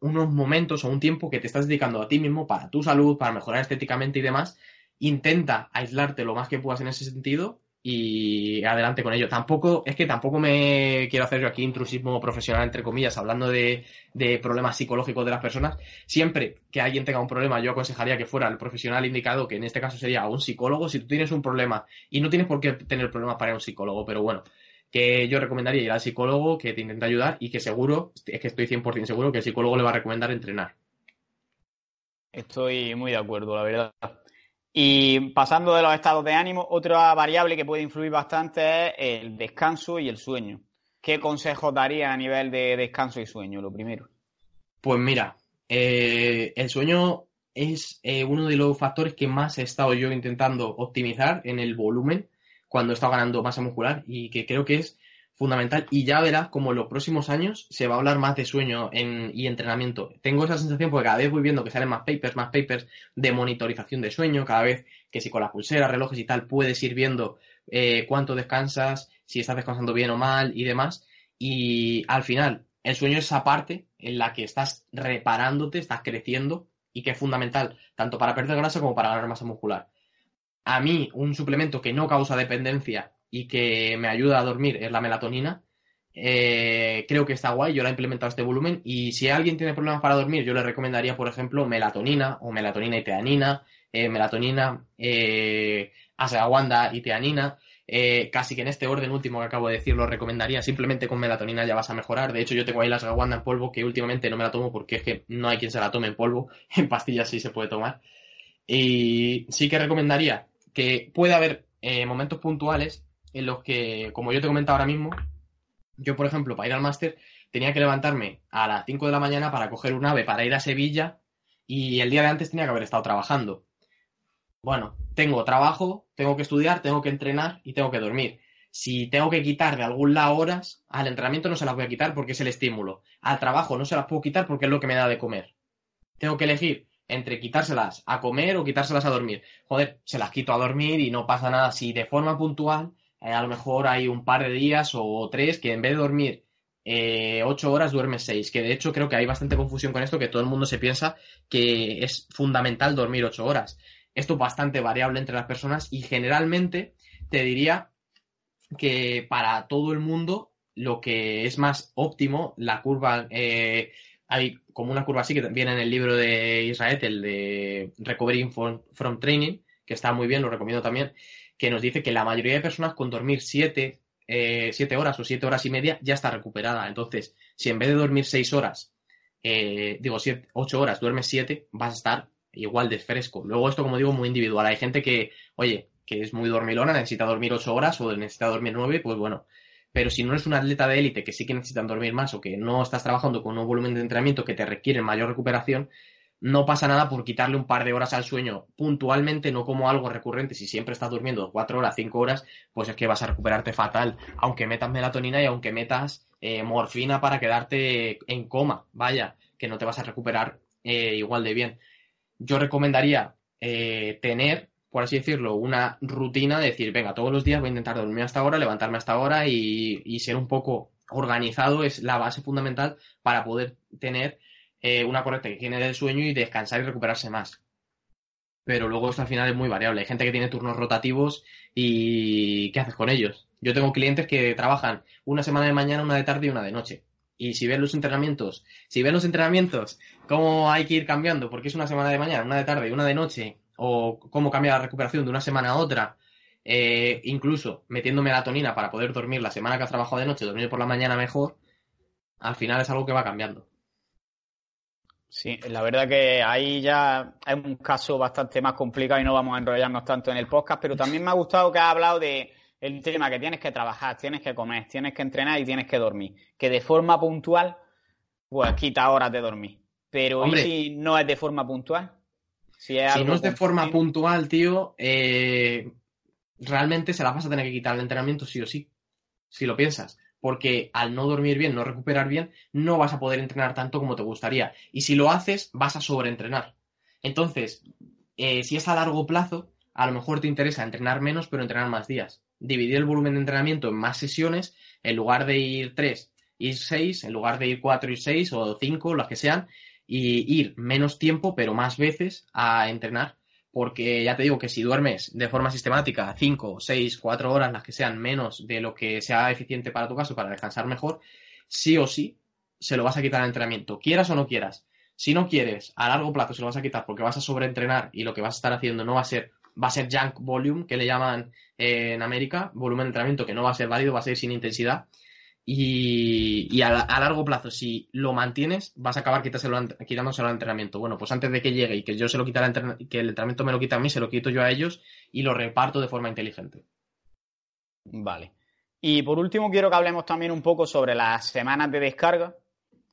unos momentos o un tiempo que te estás dedicando a ti mismo para tu salud, para mejorar estéticamente y demás. Intenta aislarte lo más que puedas en ese sentido y adelante con ello. Tampoco, es que tampoco me quiero hacer yo aquí intrusismo profesional, entre comillas, hablando de, problemas psicológicos de las personas. Siempre que alguien tenga un problema, yo aconsejaría que fuera el profesional indicado, que en este caso sería un psicólogo. Si tú tienes un problema, y no tienes por qué tener problemas para ir a un psicólogo, pero bueno, que yo recomendaría ir al psicólogo que te intenta ayudar y que seguro, es que estoy 100% seguro que el psicólogo le va a recomendar entrenar. Estoy muy de acuerdo, la verdad. Y pasando de los estados de ánimo, otra variable que puede influir bastante es el descanso y el sueño. ¿Qué consejos daría a nivel de descanso y sueño, lo primero? Pues mira, eh, el sueño es eh, uno de los factores que más he estado yo intentando optimizar en el volumen cuando he estado ganando masa muscular y que creo que es fundamental. Y ya verás como en los próximos años se va a hablar más de sueño y entrenamiento. Tengo esa sensación porque cada vez voy viendo que salen más papers, más papers de monitorización de sueño, cada vez que si con las pulseras, relojes y tal puedes ir viendo eh, cuánto descansas, si estás descansando bien o mal y demás. Y al final, el sueño es esa parte en la que estás reparándote, estás creciendo y que es fundamental tanto para perder grasa como para ganar masa muscular. A mí, un suplemento que no causa dependencia y que me ayuda a dormir es la melatonina. Eh, creo que está guay, yo la he implementado este volumen y si alguien tiene problemas para dormir, yo le recomendaría, por ejemplo, melatonina o melatonina y teanina, eh, melatonina, eh, y teanina. Eh, casi que en este orden último que acabo de decir lo recomendaría, simplemente con melatonina ya vas a mejorar. De hecho, yo tengo ahí la ashwagandha en polvo que últimamente no me la tomo porque es que no hay quien se la tome en polvo, *laughs* en pastillas sí se puede tomar. Y sí que recomendaría que puede haber momentos puntuales en los que, como yo te comentado ahora mismo, yo, por ejemplo, para ir al máster, tenía que levantarme a las 5 de la mañana para coger un ave para ir a Sevilla y el día de antes tenía que haber estado trabajando. Bueno, tengo trabajo, tengo que estudiar, tengo que entrenar y tengo que dormir. Si tengo que quitar de algún lado horas, al entrenamiento no se las voy a quitar porque es el estímulo. Al trabajo no se las puedo quitar porque es lo que me da de comer. Tengo que elegir entre quitárselas a comer o quitárselas a dormir. Joder, se las quito a dormir y no pasa nada. Si de forma puntual eh, a lo mejor hay un par de días o tres que en vez de dormir eh, ocho horas duermes seis, que de hecho creo que hay bastante confusión con esto, que todo el mundo se piensa que es fundamental dormir ocho horas. Esto es bastante variable entre las personas y generalmente te diría que para todo el mundo lo que es más óptimo, la curva, eh, hay como una curva así que viene en el libro de Israel, el de Recovery from, Training, que está muy bien, lo recomiendo también, que nos dice que la mayoría de personas con dormir 7 eh, siete horas o siete horas y media ya está recuperada. Entonces, si en vez de dormir seis horas, eh, digo siete, ocho horas, duermes siete, vas a estar igual de fresco. Luego esto, como digo, muy individual. Hay gente que, oye, que es muy dormilona, necesita dormir ocho horas o necesita dormir nueve, pues bueno. Pero si no eres un atleta de élite que sí que necesitan dormir más o que no estás trabajando con un volumen de entrenamiento que te requiere mayor recuperación, no pasa nada por quitarle un par de horas al sueño puntualmente, no como algo recurrente. Si siempre estás durmiendo cuatro horas, cinco horas, pues es que vas a recuperarte fatal, aunque metas melatonina y aunque metas eh, morfina para quedarte en coma, vaya, que no te vas a recuperar eh, igual de bien. Yo recomendaría eh, tener, por así decirlo, una rutina de decir, venga, todos los días voy a intentar dormir hasta ahora, levantarme hasta ahora y, y ser un poco organizado es la base fundamental para poder tener eh, una correcta higiene del sueño y descansar y recuperarse más. Pero luego esto al final es muy variable. Hay gente que tiene turnos rotativos y ¿qué haces con ellos? Yo tengo clientes que trabajan una semana de mañana, una de tarde y una de noche. Y si ven los entrenamientos, si ven los entrenamientos, cómo hay que ir cambiando, porque es una semana de mañana, una de tarde y una de noche, o cómo cambia la recuperación de una semana a otra, eh, incluso metiendo melatonina para poder dormir la semana que has trabajado de noche, dormir por la mañana mejor, al final es algo que va cambiando. Sí, la verdad que ahí ya es un caso bastante más complicado y no vamos a enrollarnos tanto en el podcast, pero también me ha gustado que ha hablado de el tema que tienes que trabajar, tienes que comer, tienes que entrenar y tienes que dormir. Que de forma puntual, pues quita horas de dormir. Pero ¿y si no es de forma puntual? Si, no es de forma puntual, tío, eh, realmente se la vas a tener que quitar el entrenamiento sí o sí, si lo piensas porque al no dormir bien, no recuperar bien, no vas a poder entrenar tanto como te gustaría. Y si lo haces, vas a sobreentrenar. Entonces, eh, si es a largo plazo, a lo mejor te interesa entrenar menos, pero entrenar más días. Dividir el volumen de entrenamiento en más sesiones, en lugar de ir tres, ir seis, en lugar de ir cuatro y seis o cinco, las que sean, y ir menos tiempo, pero más veces a entrenar porque ya te digo que si duermes de forma sistemática 5, 6, 4 horas, las que sean menos de lo que sea eficiente para tu caso, para descansar mejor, sí o sí se lo vas a quitar al entrenamiento, quieras o no quieras. Si no quieres, a largo plazo se lo vas a quitar porque vas a sobreentrenar y lo que vas a estar haciendo no va a ser, va a ser junk volume, que le llaman eh, en América, volumen de entrenamiento que no va a ser válido, va a ser sin intensidad. Y, a, largo plazo, si lo mantienes, vas a acabar quitándoselo al entrenamiento. Bueno, pues antes de que llegue y que yo se lo quite que el entrenamiento me lo quita a mí, se lo quito yo a ellos y lo reparto de forma inteligente. Vale. Y por último, quiero que hablemos también un poco sobre las semanas de descarga.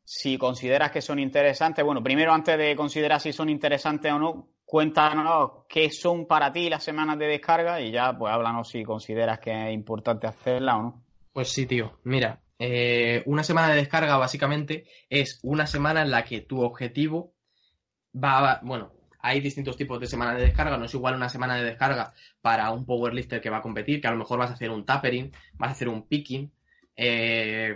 Si consideras que son interesantes, bueno, primero antes de considerar si son interesantes o no, cuéntanos qué son para ti las semanas de descarga y ya pues háblanos si consideras que es importante hacerla o no. Pues sí, tío. Mira, eh, una semana de descarga básicamente es una semana en la que tu objetivo va, bueno, hay distintos tipos de semana de descarga, no es igual una semana de descarga para un powerlifter que va a competir, que a lo mejor vas a hacer un tapering, vas a hacer un picking, eh,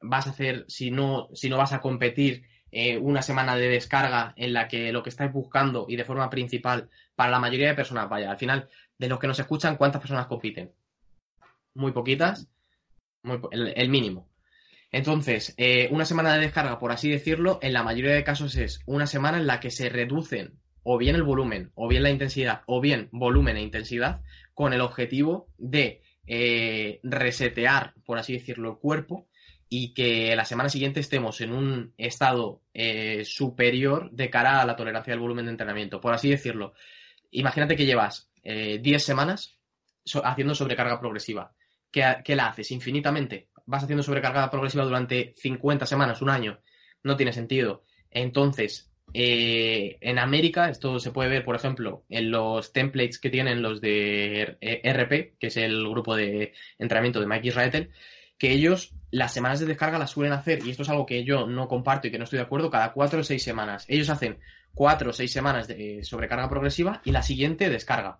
vas a hacer, si no, si no vas a competir, eh, una semana de descarga en la que lo que estáis buscando y de forma principal para la mayoría de personas, vaya, al final, de los que nos escuchan, ¿cuántas personas compiten? Muy poquitas el, mínimo. Entonces, eh, una semana de descarga, por así decirlo, en la mayoría de casos es una semana en la que se reducen o bien el volumen, o bien la intensidad, o bien volumen e intensidad, con el objetivo de eh, resetear, por así decirlo, el cuerpo y que la semana siguiente estemos en un estado eh, superior de cara a la tolerancia del volumen de entrenamiento. Por así decirlo, imagínate que llevas 10 semanas haciendo sobrecarga progresiva que, la haces infinitamente, vas haciendo sobrecargada progresiva durante 50 semanas, un año, no tiene sentido. Entonces, eh, en América, esto se puede ver, por ejemplo, en los templates que tienen los de RP, que es el grupo de entrenamiento de Mike Israel, que ellos las semanas de descarga las suelen hacer, y esto es algo que yo no comparto y que no estoy de acuerdo, cada cuatro o seis semanas. Ellos hacen cuatro o seis semanas de sobrecarga progresiva y la siguiente descarga.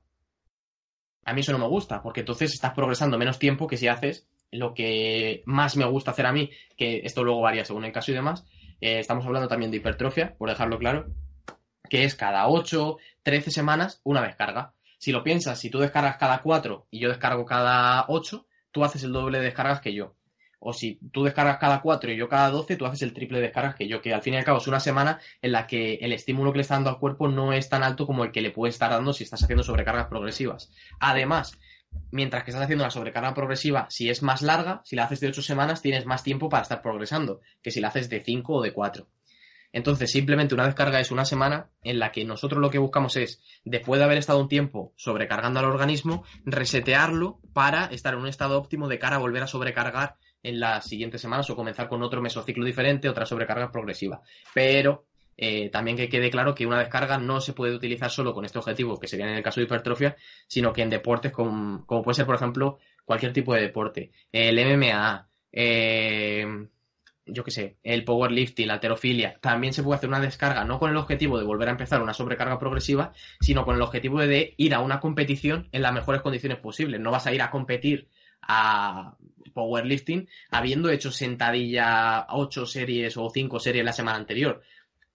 A mí eso no me gusta, porque entonces estás progresando menos tiempo que si haces lo que más me gusta hacer a mí, que esto luego varía según el caso y demás. Eh, estamos hablando también de hipertrofia, por dejarlo claro, que es cada 8, 13 semanas una descarga. Si lo piensas, si tú descargas cada 4 y yo descargo cada 8, tú haces el doble de descargas que yo. O si tú descargas cada 4 y yo cada 12, tú haces el triple de descargas que yo, que al fin y al cabo es una semana en la que el estímulo que le está dando al cuerpo no es tan alto como el que le puede estar dando si estás haciendo sobrecargas progresivas. Además, mientras que estás haciendo la sobrecarga progresiva, si es más larga, si la haces de 8 semanas, tienes más tiempo para estar progresando que si la haces de 5 o de 4. Entonces, simplemente una descarga es una semana en la que nosotros lo que buscamos es, después de haber estado un tiempo sobrecargando al organismo, resetearlo para estar en un estado óptimo de cara a volver a sobrecargar en las siguientes semanas o comenzar con otro mesociclo diferente, otra sobrecarga progresiva. Pero eh, también que quede claro que una descarga no se puede utilizar solo con este objetivo, que sería en el caso de hipertrofia, sino que en deportes como, como puede ser, por ejemplo, cualquier tipo de deporte. El MMA, eh, yo qué sé, el powerlifting, la alterofilia, también se puede hacer una descarga no con el objetivo de volver a empezar una sobrecarga progresiva, sino con el objetivo de ir a una competición en las mejores condiciones posibles. No vas a ir a competir a powerlifting habiendo hecho sentadilla 8 series o 5 series la semana anterior.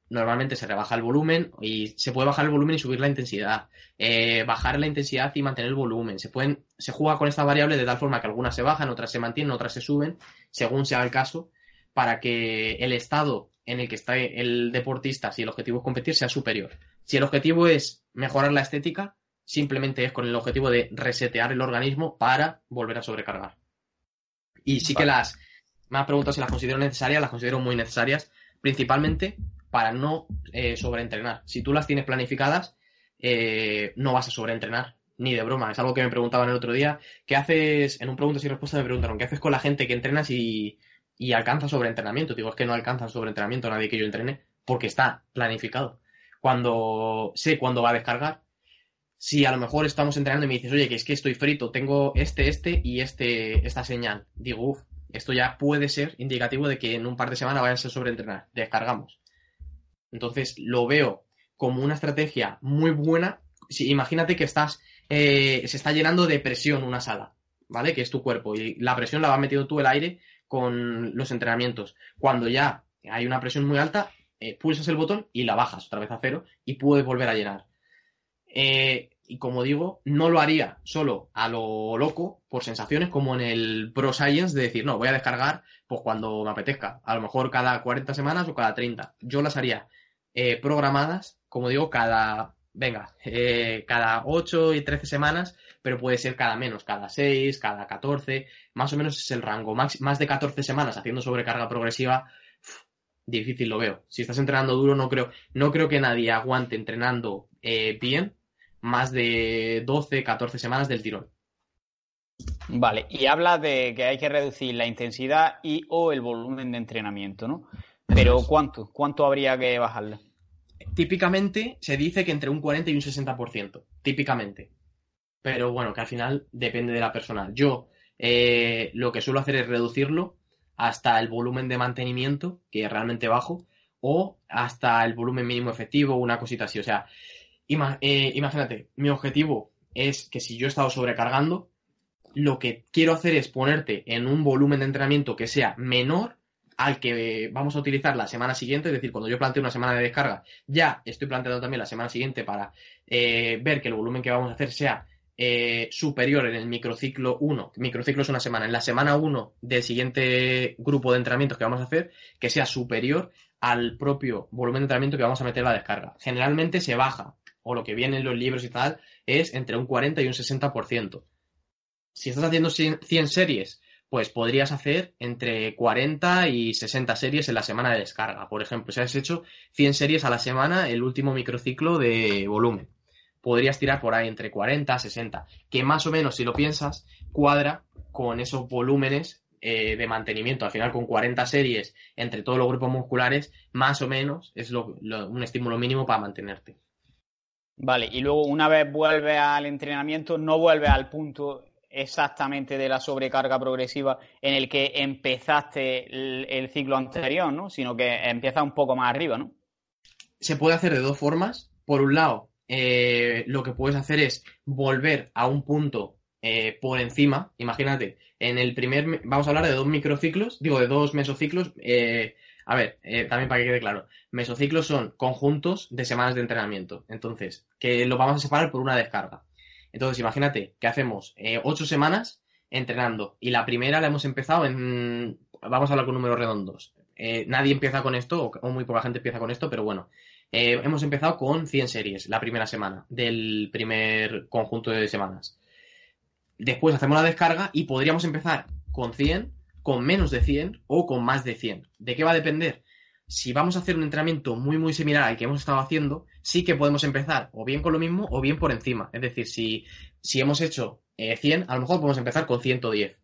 Normalmente se rebaja el volumen y se puede bajar el volumen y subir la intensidad. Eh, bajar la intensidad y mantener el volumen. Se pueden, se juega con esta variable de tal forma que algunas se bajan, otras se mantienen, otras se suben, según sea el caso para que el estado en el que está el deportista, si el objetivo es competir, sea superior. Si el objetivo es mejorar la estética, simplemente es con el objetivo de resetear el organismo para volver a sobrecargar. Y sí que las, me has preguntado si las considero necesarias, las considero muy necesarias, principalmente para no eh, sobreentrenar. Si tú las tienes planificadas, eh, no vas a sobreentrenar, ni de broma. Es algo que me preguntaban el otro día. ¿Qué haces? En un preguntas y respuestas me preguntaron, ¿qué haces con la gente que entrenas y, y alcanza sobreentrenamiento. Digo, es que no alcanza sobreentrenamiento nadie que yo entrene porque está planificado. Cuando sé cuándo va a descargar, si a lo mejor estamos entrenando y me dices, oye, que es que estoy frito, tengo este, este y este, esta señal. Digo, uff, esto ya puede ser indicativo de que en un par de semanas vayas a sobreentrenar. Descargamos. Entonces lo veo como una estrategia muy buena. Si, imagínate que estás, eh, se está llenando de presión una sala, ¿vale? Que es tu cuerpo y la presión la va metiendo tú el aire con los entrenamientos. Cuando ya hay una presión muy alta, eh, pulsas el botón y la bajas otra vez a cero y puedes volver a llenar. Eh, y como digo, no lo haría solo a lo loco, por sensaciones, como en el Pro Science, de decir, no, voy a descargar pues cuando me apetezca. A lo mejor cada 40 semanas o cada 30. Yo las haría eh, programadas, como digo, cada, venga, cada 8 y 13 semanas pero puede ser cada menos, cada 6, cada 14, más o menos es el rango. Más, más de 14 semanas haciendo sobrecarga progresiva, difícil lo veo. Si estás entrenando duro, no creo, no creo que nadie aguante entrenando eh, bien más de 12, 14 semanas del tirón. Vale, y habla de que hay que reducir la intensidad y o el volumen de entrenamiento, ¿no? Pero ¿cuánto? ¿Cuánto habría que bajarle? Típicamente se dice que entre un 40 y un 60%, típicamente pero bueno, que al final depende de la persona. Yo eh, lo que suelo hacer es reducirlo hasta el volumen de mantenimiento, que es realmente bajo, o hasta el volumen mínimo efectivo, una cosita así. O sea, eh, imagínate, mi objetivo es que si yo he estado sobrecargando, lo que quiero hacer es ponerte en un volumen de entrenamiento que sea menor al que vamos a utilizar la semana siguiente, es decir, cuando yo planteo una semana de descarga, ya estoy planteando también la semana siguiente para eh, ver que el volumen que vamos a hacer sea eh, superior en el microciclo 1, microciclo es una semana, en la semana 1 del siguiente grupo de entrenamientos que vamos a hacer, que sea superior al propio volumen de entrenamiento que vamos a meter la descarga. Generalmente se baja, o lo que viene en los libros y tal, es entre un 40 y un 60%. Si estás haciendo 100 series, pues podrías hacer entre 40 y 60 series en la semana de descarga. Por ejemplo, si has hecho 100 series a la semana, el último microciclo de volumen podrías tirar por ahí entre 40 a 60, que más o menos, si lo piensas, cuadra con esos volúmenes eh, de mantenimiento. Al final, con 40 series entre todos los grupos musculares, más o menos es un estímulo mínimo para mantenerte. Vale, y luego una vez vuelve al entrenamiento, no vuelve al punto exactamente de la sobrecarga progresiva en el que empezaste el, el ciclo anterior, ¿no? Sino que empieza un poco más arriba, ¿no? Se puede hacer de dos formas. Por un lado, eh, lo que puedes hacer es volver a un punto eh, por encima. Imagínate, en el primer, vamos a hablar de dos microciclos, digo de dos mesociclos. Eh, a ver, también para que quede claro, mesociclos son conjuntos de semanas de entrenamiento. Entonces, que lo vamos a separar por una descarga. Entonces, imagínate que hacemos eh, ocho semanas entrenando y la primera la hemos empezado en, vamos a hablar con números redondos. Eh, nadie empieza con esto, o, muy poca gente empieza con esto, pero bueno, eh, hemos empezado con 100 series la primera semana del primer conjunto de semanas. Después hacemos la descarga y podríamos empezar con 100, con menos de 100 o con más de 100. ¿De qué va a depender? Si vamos a hacer un entrenamiento muy muy similar al que hemos estado haciendo, sí que podemos empezar o bien con lo mismo o bien por encima. Es decir, si, si hemos hecho 100, eh, a lo mejor podemos empezar con 110.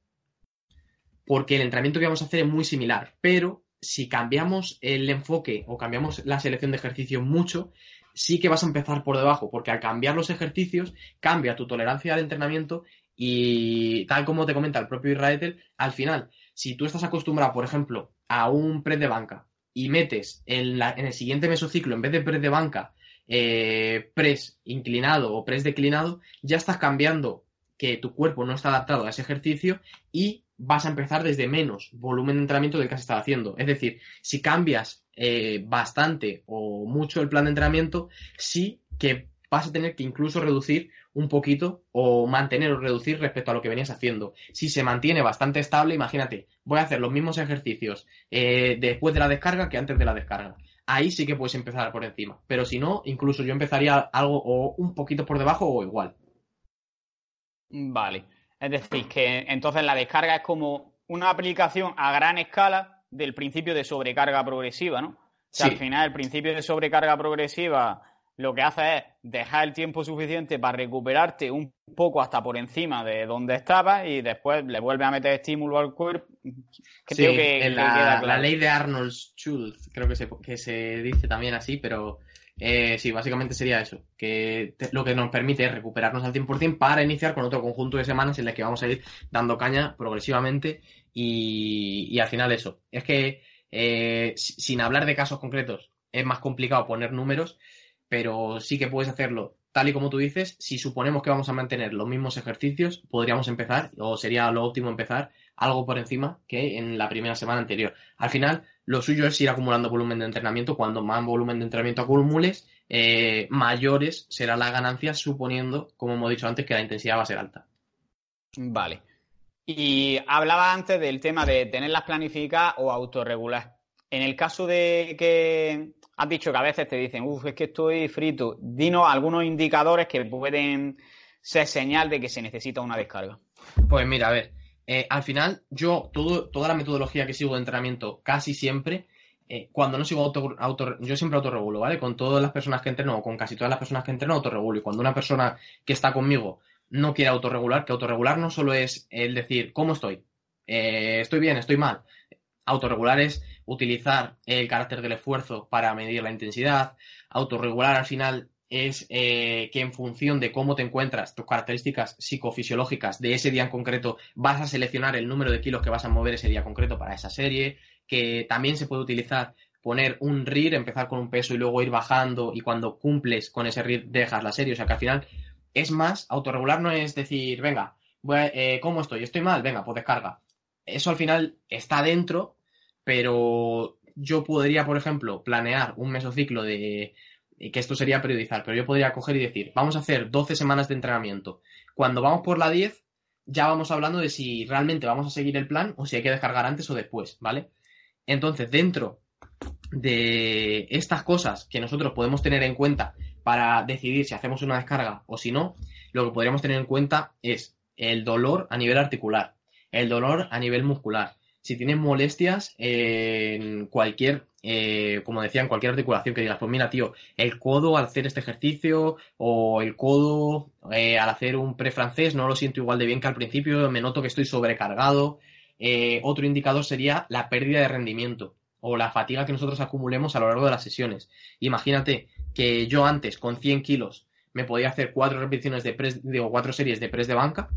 Porque el entrenamiento que vamos a hacer es muy similar, pero si cambiamos el enfoque o cambiamos la selección de ejercicios mucho, sí que vas a empezar por debajo, porque al cambiar los ejercicios cambia tu tolerancia al entrenamiento y tal como te comenta el propio Israel, al final, si tú estás acostumbrado, por ejemplo, a un press de banca y metes en, el siguiente mesociclo, en vez de press de banca, eh, press inclinado o press declinado, ya estás cambiando que tu cuerpo no está adaptado a ese ejercicio y vas a empezar desde menos volumen de entrenamiento del que has estado haciendo. Es decir, si cambias eh, bastante o mucho el plan de entrenamiento, sí que vas a tener que incluso reducir un poquito o mantener o reducir respecto a lo que venías haciendo. Si se mantiene bastante estable, imagínate, voy a hacer los mismos ejercicios eh, después de la descarga que antes de la descarga. Ahí sí que puedes empezar por encima. Pero si no, incluso yo empezaría algo o un poquito por debajo o igual. Vale. Es decir, que entonces la descarga es como una aplicación a gran escala del principio de sobrecarga progresiva, ¿no? O sea, al final el principio de sobrecarga progresiva lo que hace es dejar el tiempo suficiente para recuperarte un poco hasta por encima de donde estabas y después le vuelve a meter estímulo al cuerpo. Creo que, la, ley de Arnold-Schultz, creo que se, que se dice también así, pero eh, sí, básicamente sería eso, que lo que nos permite es recuperarnos al 100% para iniciar con otro conjunto de semanas en las que vamos a ir dando caña progresivamente y, al final eso. Es que eh, sin hablar de casos concretos es más complicado poner números, pero sí que puedes hacerlo tal y como tú dices. Si suponemos que vamos a mantener los mismos ejercicios, podríamos empezar, o sería lo óptimo empezar, algo por encima que en la primera semana anterior. Al final, lo suyo es ir acumulando volumen de entrenamiento. Cuando más volumen de entrenamiento acumules, eh, mayores será la ganancia, suponiendo, como hemos dicho antes, que la intensidad va a ser alta. Vale. Y hablaba antes del tema de tenerlas planificadas o autorregular. En el caso de que has dicho que a veces te dicen, uff, es que estoy frito, dinos algunos indicadores que pueden ser señal de que se necesita una descarga. Pues mira, a ver, eh, al final, yo, toda la metodología que sigo de entrenamiento, casi siempre, eh, cuando no sigo auto, auto, yo siempre autorregulo, ¿vale? Con todas las personas que entreno, o con casi todas las personas que entreno, autorregulo. Y cuando una persona que está conmigo no quiere autorregular, que autorregular no solo es el decir, ¿cómo estoy? Eh, ¿Estoy bien? ¿Estoy mal? Autorregular es utilizar el carácter del esfuerzo para medir la intensidad. Autorregular al final es eh, que en función de cómo te encuentras, tus características psicofisiológicas de ese día en concreto, vas a seleccionar el número de kilos que vas a mover ese día concreto para esa serie, que también se puede utilizar poner un RIR, empezar con un peso y luego ir bajando y cuando cumples con ese RIR dejas la serie, o sea que al final es más, autorregular no es decir, venga, eh, ¿cómo estoy? ¿Estoy mal? Venga, pues descarga. Eso al final está dentro, pero yo podría, por ejemplo, planear un mesociclo de que esto sería periodizar, pero yo podría coger y decir, vamos a hacer 12 semanas de entrenamiento. Cuando vamos por la 10, ya vamos hablando de si realmente vamos a seguir el plan o si hay que descargar antes o después, ¿vale? Entonces, dentro de estas cosas que nosotros podemos tener en cuenta para decidir si hacemos una descarga o si no, lo que podríamos tener en cuenta es el dolor a nivel articular, el dolor a nivel muscular, si tienes molestias en cualquier, eh, como decía, en cualquier articulación que digas, pues mira, tío, el codo al hacer este ejercicio o el codo eh, al hacer un pre-francés no lo siento igual de bien que al principio, me noto que estoy sobrecargado. Eh, otro indicador sería la pérdida de rendimiento o la fatiga que nosotros acumulemos a lo largo de las sesiones. Imagínate que yo antes con 100 kilos me podía hacer cuatro repeticiones de press, digo, cuatro series de press de banca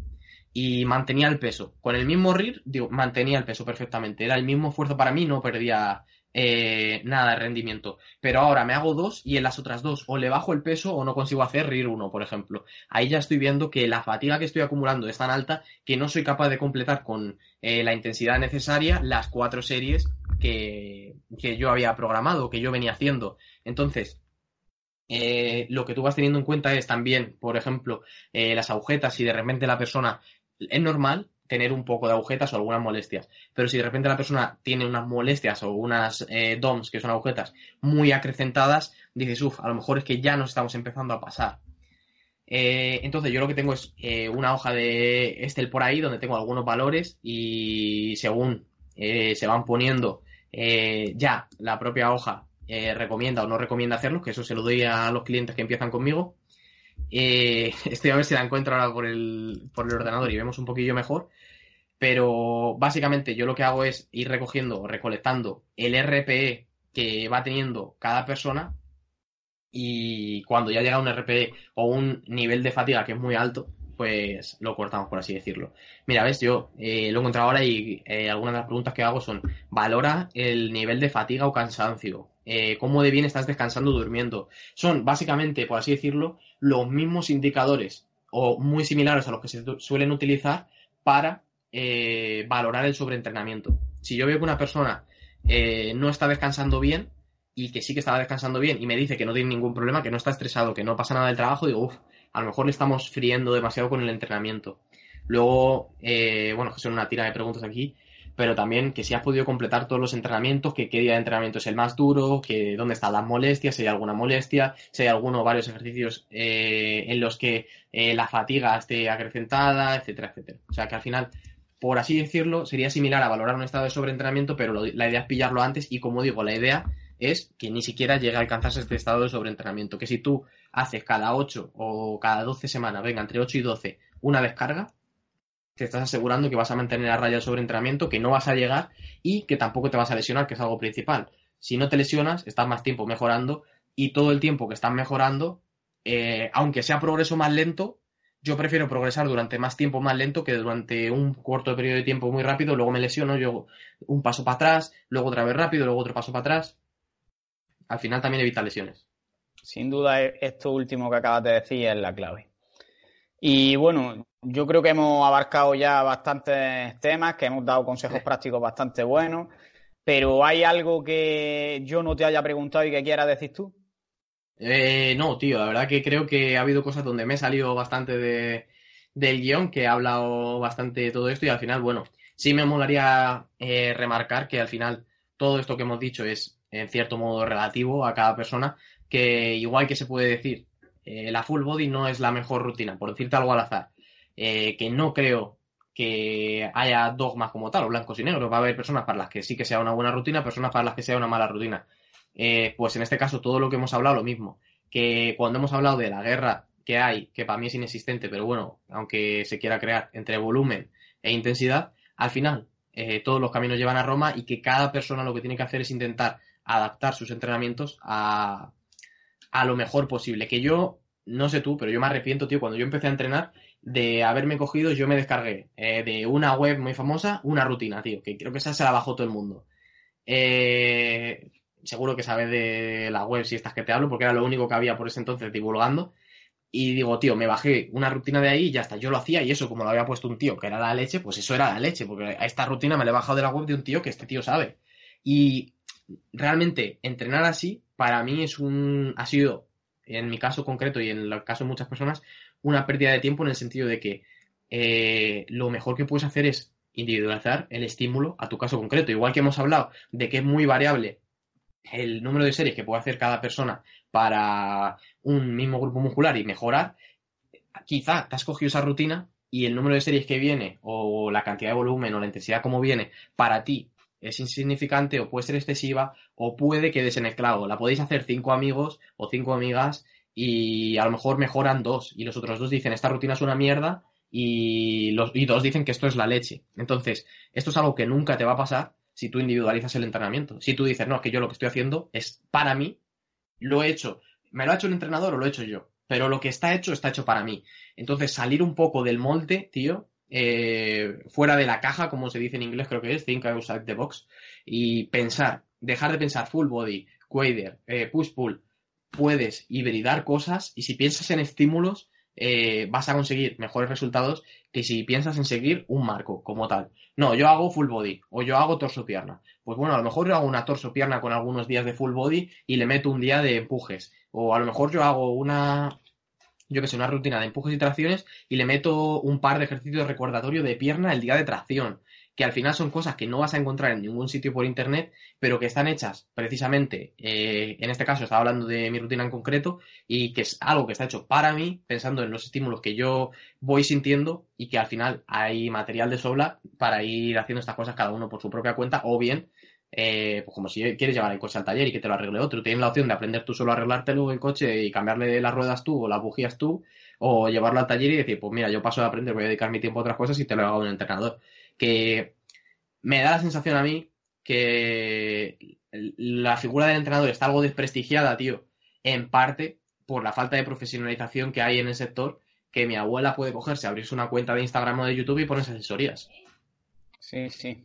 y mantenía el peso. Con el mismo RIR, digo, mantenía el peso perfectamente. Era el mismo esfuerzo para mí, no perdía eh, nada de rendimiento. Pero ahora me hago dos y en las otras dos o le bajo el peso o no consigo hacer RIR uno, por ejemplo. Ahí ya estoy viendo que la fatiga que estoy acumulando es tan alta que no soy capaz de completar con eh, la intensidad necesaria las cuatro series que, que yo había programado, que yo venía haciendo. Entonces, eh, lo que tú vas teniendo en cuenta es también, por ejemplo, eh, las agujetas, si de repente la persona es normal tener un poco de agujetas o algunas molestias, pero si de repente la persona tiene unas molestias o unas eh, DOMs, que son agujetas, muy acrecentadas, dices, uff, a lo mejor es que ya nos estamos empezando a pasar. entonces yo lo que tengo es una hoja de Excel por ahí donde tengo algunos valores y según se van poniendo ya la propia hoja eh, recomienda o no recomienda hacerlo, que eso se lo doy a los clientes que empiezan conmigo. Eh, *laughs* estoy a ver si la encuentro ahora por el, por el ordenador y vemos un poquillo mejor. Pero básicamente yo lo que hago es ir recogiendo, recolectando el RPE que va teniendo cada persona y cuando ya llega un RPE o un nivel de fatiga que es muy alto, pues lo cortamos, por así decirlo. Mira, ves, yo eh, lo he encontrado ahora y algunas de las preguntas que hago son, valora el nivel de fatiga o cansancio, eh, cómo de bien estás descansando durmiendo. Son básicamente, por así decirlo, los mismos indicadores o muy similares a los que se suelen utilizar para eh, valorar el sobreentrenamiento. Si yo veo que una persona eh, no está descansando bien y que sí que estaba descansando bien y me dice que no tiene ningún problema, que no está estresado, que no pasa nada del trabajo, digo, uff, a lo mejor le estamos friendo demasiado con el entrenamiento. Luego, bueno, que son una tira de preguntas aquí pero también que si has podido completar todos los entrenamientos, que qué día de entrenamiento es el más duro, que dónde están las molestias, si hay alguna molestia, si hay alguno o varios ejercicios eh, en los que eh, la fatiga esté acrecentada, etcétera, etcétera. O sea que al final, por así decirlo, sería similar a valorar un estado de sobreentrenamiento, pero la idea es pillarlo antes y como digo, la idea es que ni siquiera llegue a alcanzarse este estado de sobreentrenamiento, que si tú haces cada 8 o cada 12 semanas, venga, entre 8 y 12, una descarga, te estás asegurando que vas a mantener a raya el sobreentrenamiento, que no vas a llegar y que tampoco te vas a lesionar, que es algo principal. Si no te lesionas, estás más tiempo mejorando y todo el tiempo que estás mejorando, eh, aunque sea progreso más lento, yo prefiero progresar durante más tiempo más lento que durante un corto periodo de tiempo muy rápido, luego me lesiono, yo un paso para atrás, luego otra vez rápido, luego otro paso para atrás. Al final también evita lesiones. Sin duda, esto último que acabas de decir es la clave. Y bueno, yo creo que hemos abarcado ya bastantes temas, que hemos dado consejos prácticos bastante buenos, pero ¿hay algo que yo no te haya preguntado y que quieras decir tú? Eh, no, tío, la verdad que creo que ha habido cosas donde me he salido bastante de, del guion, que he hablado bastante de todo esto y al final, bueno, sí me molaría eh, remarcar que al final todo esto que hemos dicho es en cierto modo relativo a cada persona, que igual que se puede decir, eh, la full body no es la mejor rutina, por decirte algo al azar. Eh, que no creo que haya dogmas como tal, o blancos y negros. Va a haber personas para las que sí que sea una buena rutina, personas para las que sea una mala rutina. Eh, pues en este caso, todo lo que hemos hablado, lo mismo. Que cuando hemos hablado de la guerra que hay, que para mí es inexistente, pero bueno, aunque se quiera crear entre volumen e intensidad, al final eh, todos los caminos llevan a Roma y que cada persona lo que tiene que hacer es intentar adaptar sus entrenamientos a, a lo mejor posible. Que yo, no sé tú, pero yo me arrepiento, tío, cuando yo empecé a entrenar, de haberme cogido, yo me descargué eh, de una web muy famosa una rutina, tío, que creo que esa se la bajó todo el mundo. Eh, seguro que sabes de la web si estas que te hablo, porque era lo único que había por ese entonces divulgando. Y digo, tío, me bajé una rutina de ahí y ya está. Yo lo hacía y eso, como lo había puesto un tío que era la leche, pues eso era la leche, porque a esta rutina me la he bajado de la web de un tío que este tío sabe. Y realmente entrenar así, para mí es un, ha sido, en mi caso concreto y en el caso de muchas personas, una pérdida de tiempo en el sentido de que eh, lo mejor que puedes hacer es individualizar el estímulo a tu caso concreto. Igual que hemos hablado de que es muy variable el número de series que puede hacer cada persona para un mismo grupo muscular y mejorar, quizá te has cogido esa rutina y el número de series que viene o la cantidad de volumen o la intensidad como viene para ti es insignificante o puede ser excesiva o puede que en el clavo. La podéis hacer cinco amigos o cinco amigas y a lo mejor mejoran dos y los otros dos dicen esta rutina es una mierda y, los, y dos dicen que esto es la leche. Entonces, esto es algo que nunca te va a pasar si tú individualizas el entrenamiento. Si tú dices, no, que yo lo que estoy haciendo es para mí, lo he hecho, me lo ha hecho el entrenador o lo he hecho yo, pero lo que está hecho está hecho para mí. Entonces, salir un poco del molde, tío, eh, fuera de la caja, como se dice en inglés, creo que es, think outside the box, y pensar, dejar de pensar full body, quader, eh, push pull, puedes hibridar cosas y si piensas en estímulos eh, vas a conseguir mejores resultados que si piensas en seguir un marco como tal. No, yo hago full body o yo hago torso-pierna. Pues bueno, a lo mejor yo hago una torso-pierna con algunos días de full body y le meto un día de empujes. O a lo mejor yo hago una, yo que sé, una rutina de empujes y tracciones y le meto un par de ejercicios recordatorio de pierna el día de tracción que al final son cosas que no vas a encontrar en ningún sitio por internet, pero que están hechas precisamente, eh, en este caso estaba hablando de mi rutina en concreto, y que es algo que está hecho para mí, pensando en los estímulos que yo voy sintiendo y que al final hay material de sobra para ir haciendo estas cosas cada uno por su propia cuenta, o bien, eh, pues como si quieres llevar el coche al taller y que te lo arregle otro, tienes la opción de aprender tú solo a arreglártelo el coche y cambiarle las ruedas tú o las bujías tú, o llevarlo al taller y decir, pues mira, yo paso de aprender, voy a dedicar mi tiempo a otras cosas y te lo hago un entrenador que me da la sensación a mí que la figura del entrenador está algo desprestigiada, tío, en parte por la falta de profesionalización que hay en el sector, que mi abuela puede cogerse, abrirse una cuenta de Instagram o de YouTube y ponerse asesorías. Sí, sí.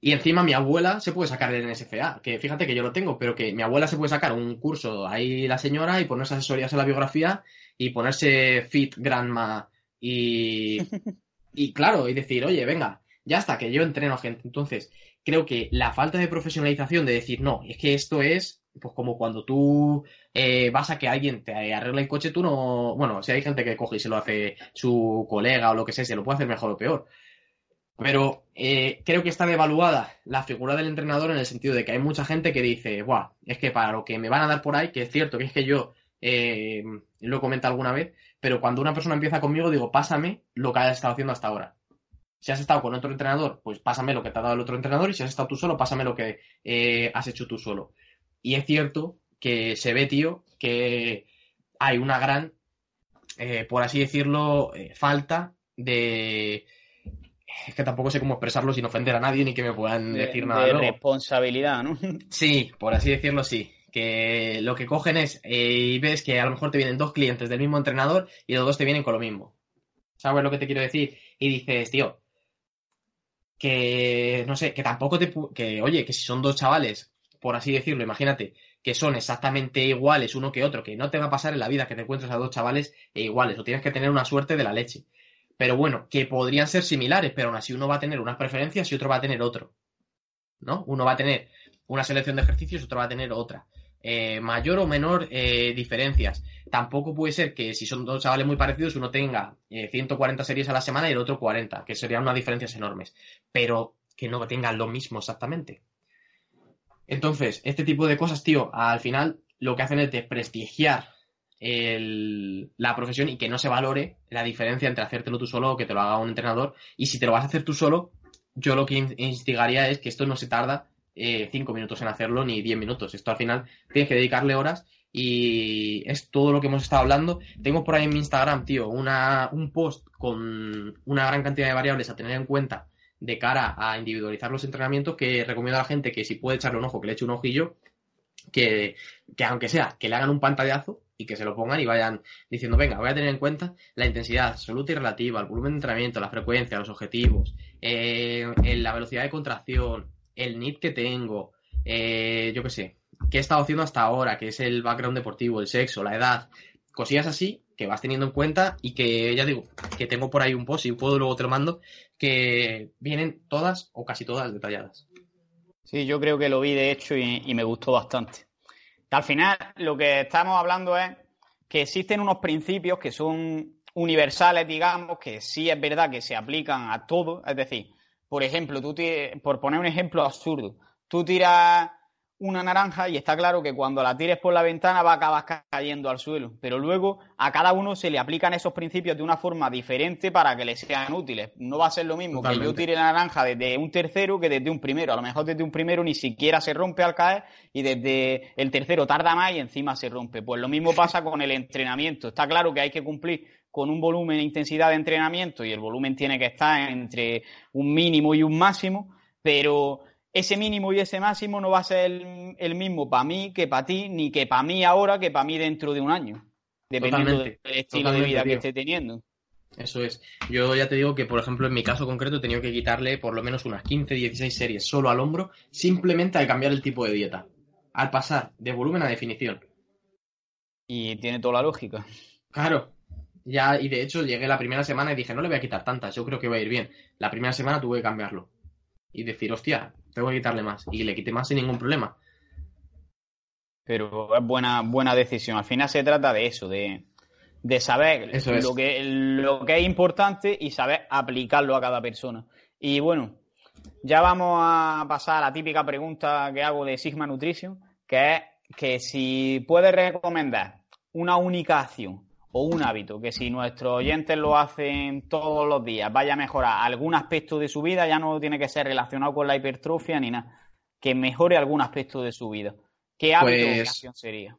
Y encima mi abuela se puede sacar el NSFA, que fíjate que yo lo tengo, pero que mi abuela se puede sacar un curso ahí la señora y ponerse asesorías en la biografía y ponerse fit grandma y, *laughs* y claro, y decir, oye, venga, ya hasta que yo entreno a gente. Entonces, creo que la falta de profesionalización de decir, no, es que esto es, pues como cuando tú eh, vas a que alguien te arregle el coche, tú no, bueno, si hay gente que coge y se lo hace su colega o lo que sea, se lo puede hacer mejor o peor. Pero eh, creo que está devaluada la figura del entrenador en el sentido de que hay mucha gente que dice, Buah, es que para lo que me van a dar por ahí, que es cierto que es que yo eh, lo he comentado alguna vez, pero cuando una persona empieza conmigo, digo, pásame lo que has estado haciendo hasta ahora. Si has estado con otro entrenador, pues pásame lo que te ha dado el otro entrenador. Y si has estado tú solo, pásame lo que eh, has hecho tú solo. Y es cierto que se ve, tío, que hay una gran, eh, por así decirlo, eh, falta de. Es que tampoco sé cómo expresarlo sin ofender a nadie ni que me puedan decir nada. De responsabilidad, ¿no? *laughs* Sí, por así decirlo, sí. Que lo que cogen es, y ves que a lo mejor te vienen dos clientes del mismo entrenador y los dos te vienen con lo mismo. ¿Sabes lo que te quiero decir? Y dices, tío, que, no sé, que tampoco te... que, oye, que si son dos chavales, por así decirlo, imagínate, que son exactamente iguales uno que otro, que no te va a pasar en la vida que te encuentres a dos chavales e iguales, o tienes que tener una suerte de la leche. Pero bueno, que podrían ser similares, pero aún así uno va a tener unas preferencias y otro va a tener otro. ¿No? Uno va a tener una selección de ejercicios y otro va a tener otra. Eh, mayor o menor eh, diferencias. Tampoco puede ser que si son dos chavales muy parecidos, uno tenga 140 eh, series a la semana y el otro 40, que serían unas diferencias enormes. Pero que no tengan lo mismo exactamente. Entonces, este tipo de cosas, tío, al final lo que hacen es desprestigiar la profesión y que no se valore la diferencia entre hacértelo tú solo o que te lo haga un entrenador. Y si te lo vas a hacer tú solo, yo lo que instigaría es que esto no se tarda eh, cinco minutos en hacerlo ni diez minutos. Esto al final tienes que dedicarle horas y es todo lo que hemos estado hablando. Tengo por ahí en mi Instagram, tío, una, un post con una gran cantidad de variables a tener en cuenta de cara a individualizar los entrenamientos que recomiendo a la gente que si puede echarle un ojo, que le eche un ojillo, que, que aunque sea, que le hagan un pantallazo y que se lo pongan y vayan diciendo, venga, voy a tener en cuenta la intensidad absoluta y relativa, el volumen de entrenamiento, la frecuencia, los objetivos, eh, la velocidad de contracción, el NIT que tengo, eh, yo qué sé, qué he estado haciendo hasta ahora, qué es el background deportivo, el sexo, la edad, cosillas así que vas teniendo en cuenta y que ya digo, que tengo por ahí un post y puedo luego te lo mando, que vienen todas o casi todas detalladas. Sí, yo creo que lo vi de hecho y, me gustó bastante. Al final, lo que estamos hablando es que existen unos principios que son universales, digamos, que sí es verdad que se aplican a todo, es decir, por ejemplo, tú por poner un ejemplo absurdo, tú tiras una naranja y está claro que cuando la tires por la ventana va a acabar cayendo al suelo, pero luego a cada uno se le aplican esos principios de una forma diferente para que le sean útiles. No va a ser lo mismo que yo tire la naranja desde un tercero que desde un primero. A lo mejor desde un primero ni siquiera se rompe al caer y desde el tercero tarda más y encima se rompe. Pues lo mismo pasa con el entrenamiento. Está claro que hay que cumplir con un volumen e intensidad de entrenamiento y el volumen tiene que estar entre un mínimo y un máximo, pero ese mínimo y ese máximo no va a ser el, mismo para mí que para ti, ni que para mí ahora que para mí dentro de un año, dependiendo del estilo de vida que esté teniendo. Eso es. Yo ya te digo que, por ejemplo, en mi caso concreto he tenido que quitarle por lo menos unas 15, 16 series solo al hombro, simplemente al cambiar el tipo de dieta, al pasar de volumen a definición. Y tiene toda la lógica. Claro, ya, y de hecho llegué la primera semana y dije, no le voy a quitar tantas, yo creo que va a ir bien. La primera semana tuve que cambiarlo. Y decir, hostia, tengo que quitarle más. Y le quité más sin ningún problema. pero es buena, buena decisión. Al final se trata de eso, de, saber lo, que, lo que es importante y saber aplicarlo a cada persona. Y bueno, ya vamos a pasar a la típica pregunta que hago de Sigma Nutrition, que es que si puedes recomendar una única acción o un hábito que si nuestros oyentes lo hacen todos los días vaya a mejorar algún aspecto de su vida, ya no tiene que ser relacionado con la hipertrofia ni nada, que mejore algún aspecto de su vida. ¿Qué hábito o qué pues acción sería?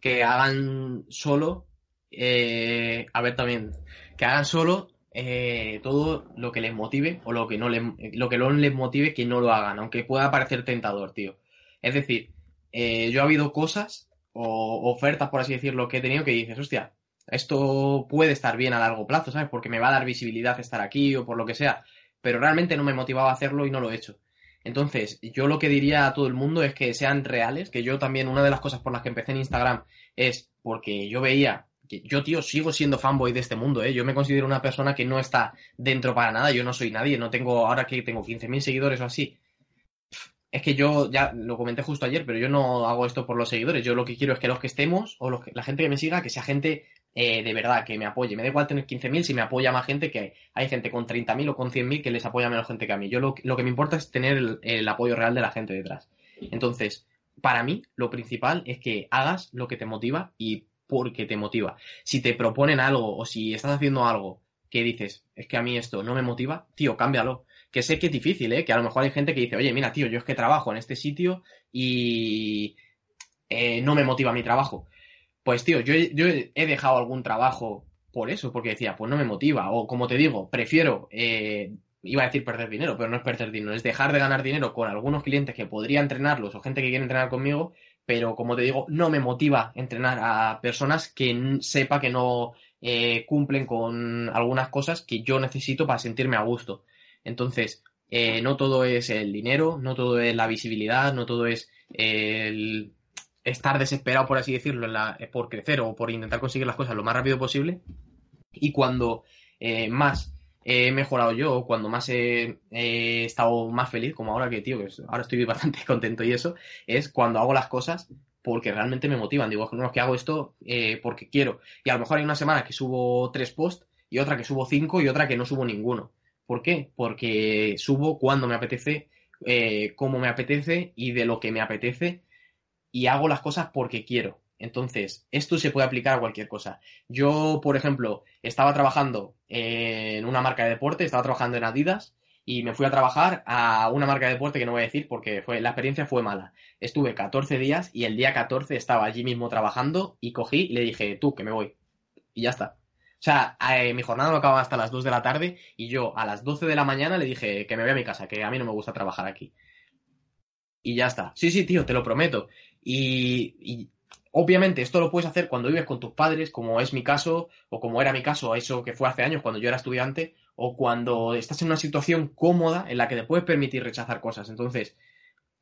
Que hagan solo, eh, a ver también, que hagan solo eh, todo lo que les motive o lo que no les, lo que no les motive que no lo hagan, aunque pueda parecer tentador, tío. Es decir, eh, yo ha habido cosas o ofertas, por así decirlo, que he tenido que dices, hostia, esto puede estar bien a largo plazo, ¿sabes? Porque me va a dar visibilidad estar aquí o por lo que sea, pero realmente no me motivaba a hacerlo y no lo he hecho. Entonces, yo lo que diría a todo el mundo es que sean reales, que yo también, una de las cosas por las que empecé en Instagram es porque yo veía que yo, tío, sigo siendo fanboy de este mundo, ¿eh? Yo me considero una persona que no está dentro para nada, yo no soy nadie, no tengo, ahora que tengo 15.000 seguidores o así, es que yo ya lo comenté justo ayer, pero yo no hago esto por los seguidores. Yo lo que quiero es que los que estemos, o la gente que me siga, que sea gente eh, de verdad, que me apoye. Me da igual tener 15.000 si me apoya más gente que hay gente con 30.000 o con 100.000 que les apoya menos gente que a mí. Yo lo, que me importa es tener el, apoyo real de la gente detrás. Entonces, para mí, lo principal es que hagas lo que te motiva y porque te motiva. Si te proponen algo o si estás haciendo algo que dices, es que a mí esto no me motiva, tío, cámbialo que sé que es difícil, ¿eh? Que a lo mejor hay gente que dice, oye, mira, tío, yo es que trabajo en este sitio y eh, no me motiva mi trabajo. Pues, tío, yo, yo, he dejado algún trabajo por eso, porque decía, pues no me motiva. O como te digo, prefiero, eh, iba a decir perder dinero, pero no es perder dinero, es dejar de ganar dinero con algunos clientes que podría entrenarlos o gente que quiere entrenar conmigo, pero como te digo, no me motiva entrenar a personas que sepa que no eh, cumplen con algunas cosas que yo necesito para sentirme a gusto. Entonces, eh, no todo es el dinero, no todo es la visibilidad, no todo es el estar desesperado, por así decirlo, por crecer o por intentar conseguir las cosas lo más rápido posible. Y cuando eh, más he mejorado yo, cuando más he, estado más feliz, como ahora que, tío, que ahora estoy bastante *laughs* contento y eso, es cuando hago las cosas porque realmente me motivan. Digo, no, es que hago esto eh, porque quiero. Y a lo mejor hay una semana que subo tres posts y otra que subo cinco y otra que no subo ninguno. ¿Por qué? Porque subo cuando me apetece, eh, cómo me apetece y de lo que me apetece y hago las cosas porque quiero. Entonces, esto se puede aplicar a cualquier cosa. Yo, por ejemplo, estaba trabajando en una marca de deporte, estaba trabajando en Adidas y me fui a trabajar a una marca de deporte que no voy a decir porque fue, la experiencia fue mala. Estuve 14 días y el día 14 estaba allí mismo trabajando y cogí y le dije, tú, que me voy. Y ya está. O sea, eh, mi jornada no acababa hasta las 2 de la tarde y yo a las 12 de la mañana le dije que me voy a mi casa, que a mí no me gusta trabajar aquí. Y ya está. Sí, sí, tío, te lo prometo. Y, obviamente esto lo puedes hacer cuando vives con tus padres, como es mi caso, o como era mi caso, eso que fue hace años cuando yo era estudiante, o cuando estás en una situación cómoda en la que te puedes permitir rechazar cosas. Entonces,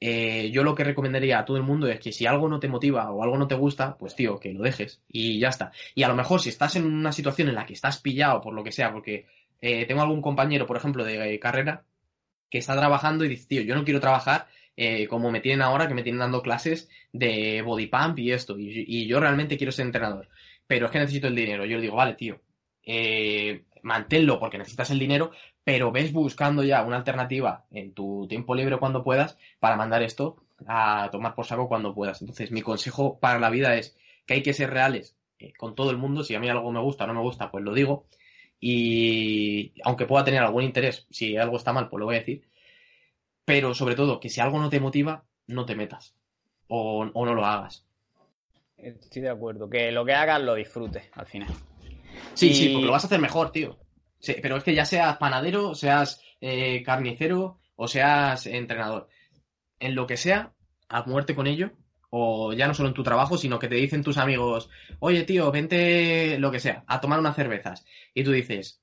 eh, yo lo que recomendaría a todo el mundo es que si algo no te motiva o algo no te gusta, pues tío, que lo dejes y ya está. Y a lo mejor si estás en una situación en la que estás pillado por lo que sea, porque eh, tengo algún compañero, por ejemplo, de carrera, que está trabajando y dice, tío, yo no quiero trabajar eh, como me tienen ahora, que me tienen dando clases de body pump y esto, y, yo realmente quiero ser entrenador, pero es que necesito el dinero. Yo le digo, vale, tío, manténlo porque necesitas el dinero, pero ves buscando ya una alternativa en tu tiempo libre cuando puedas para mandar esto a tomar por saco cuando puedas. Entonces, mi consejo para la vida es que hay que ser reales eh, con todo el mundo. Si a mí algo me gusta o no me gusta, pues lo digo. Y aunque pueda tener algún interés, si algo está mal, pues lo voy a decir. Pero sobre todo, que si algo no te motiva, no te metas. O, no lo hagas. Estoy de acuerdo. Que lo que hagas lo disfrutes al final. Sí, sí, porque lo vas a hacer mejor, tío. Sí, pero es que ya seas panadero, seas eh, carnicero o seas entrenador. En lo que sea, a muerte con ello, o ya no solo en tu trabajo, sino que te dicen tus amigos, oye tío, vente lo que sea, a tomar unas cervezas. Y tú dices,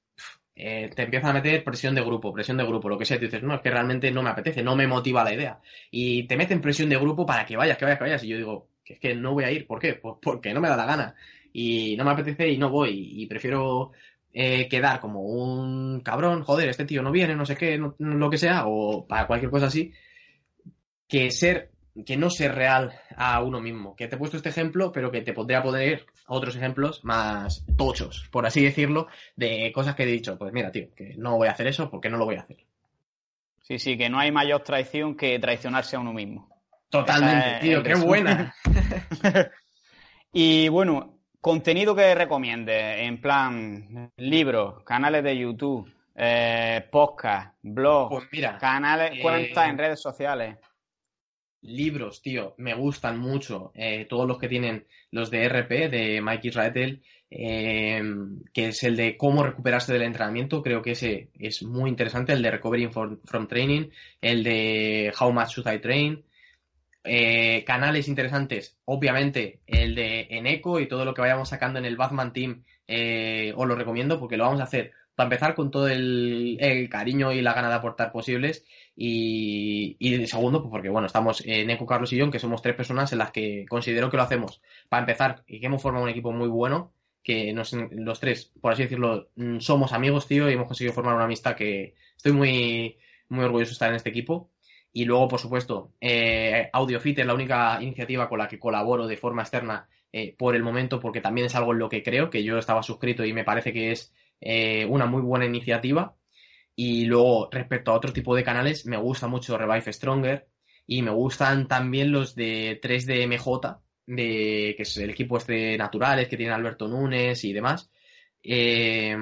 eh, te empiezan a meter presión de grupo, presión de grupo, lo que sea. Y tú dices, no, es que realmente no me apetece, no me motiva la idea. Y te meten presión de grupo para que vayas, que vayas, que vayas. Y yo digo, que es que no voy a ir. ¿Por qué? Pues porque no me da la gana. Y no me apetece y no voy. Y prefiero eh, quedar como un cabrón, joder, este tío no viene, no sé qué, lo que sea, o para cualquier cosa así, que ser que no ser real a uno mismo. Que te he puesto este ejemplo, pero que te podría poner otros ejemplos más tochos, por así decirlo, de cosas que he dicho. Pues mira, tío, que no voy a hacer eso porque no lo voy a hacer. Sí, sí, que no hay mayor traición que traicionarse a uno mismo. Totalmente, tío, qué buena. *laughs* y bueno, contenido que recomiende, en plan libros, canales de YouTube, eh, podcast, blog, pues mira, canales, cuentas en redes sociales. Libros, tío, me gustan mucho. Eh, todos los que tienen los de RP, de Mike Israel, eh, que es el de cómo recuperarse del entrenamiento. Creo que ese es muy interesante. El de Recovery from, Training, el de How Much Should I Train. Eh, canales interesantes, obviamente el de Eneco y todo lo que vayamos sacando en el Batman Team os lo recomiendo porque lo vamos a hacer para empezar con todo el, cariño y la gana de aportar posibles y, y segundo, pues porque bueno, estamos en Eco, Carlos y yo, que somos tres personas en las que considero que lo hacemos para empezar y que hemos formado un equipo muy bueno, que los tres, por así decirlo, mm, somos amigos, tío, y hemos conseguido formar una amistad que estoy muy, muy orgulloso de estar en este equipo. Y luego, por supuesto, eh, AudioFit es la única iniciativa con la que colaboro de forma externa eh, por el momento, porque también es algo en lo que creo, que yo estaba suscrito y me parece que es eh, una muy buena iniciativa. Y luego, respecto a otro tipo de canales, me gusta mucho Revive Stronger y me gustan también los de 3DMJ, de, que es el equipo este Naturales que tiene Alberto Núñez y demás. Eh,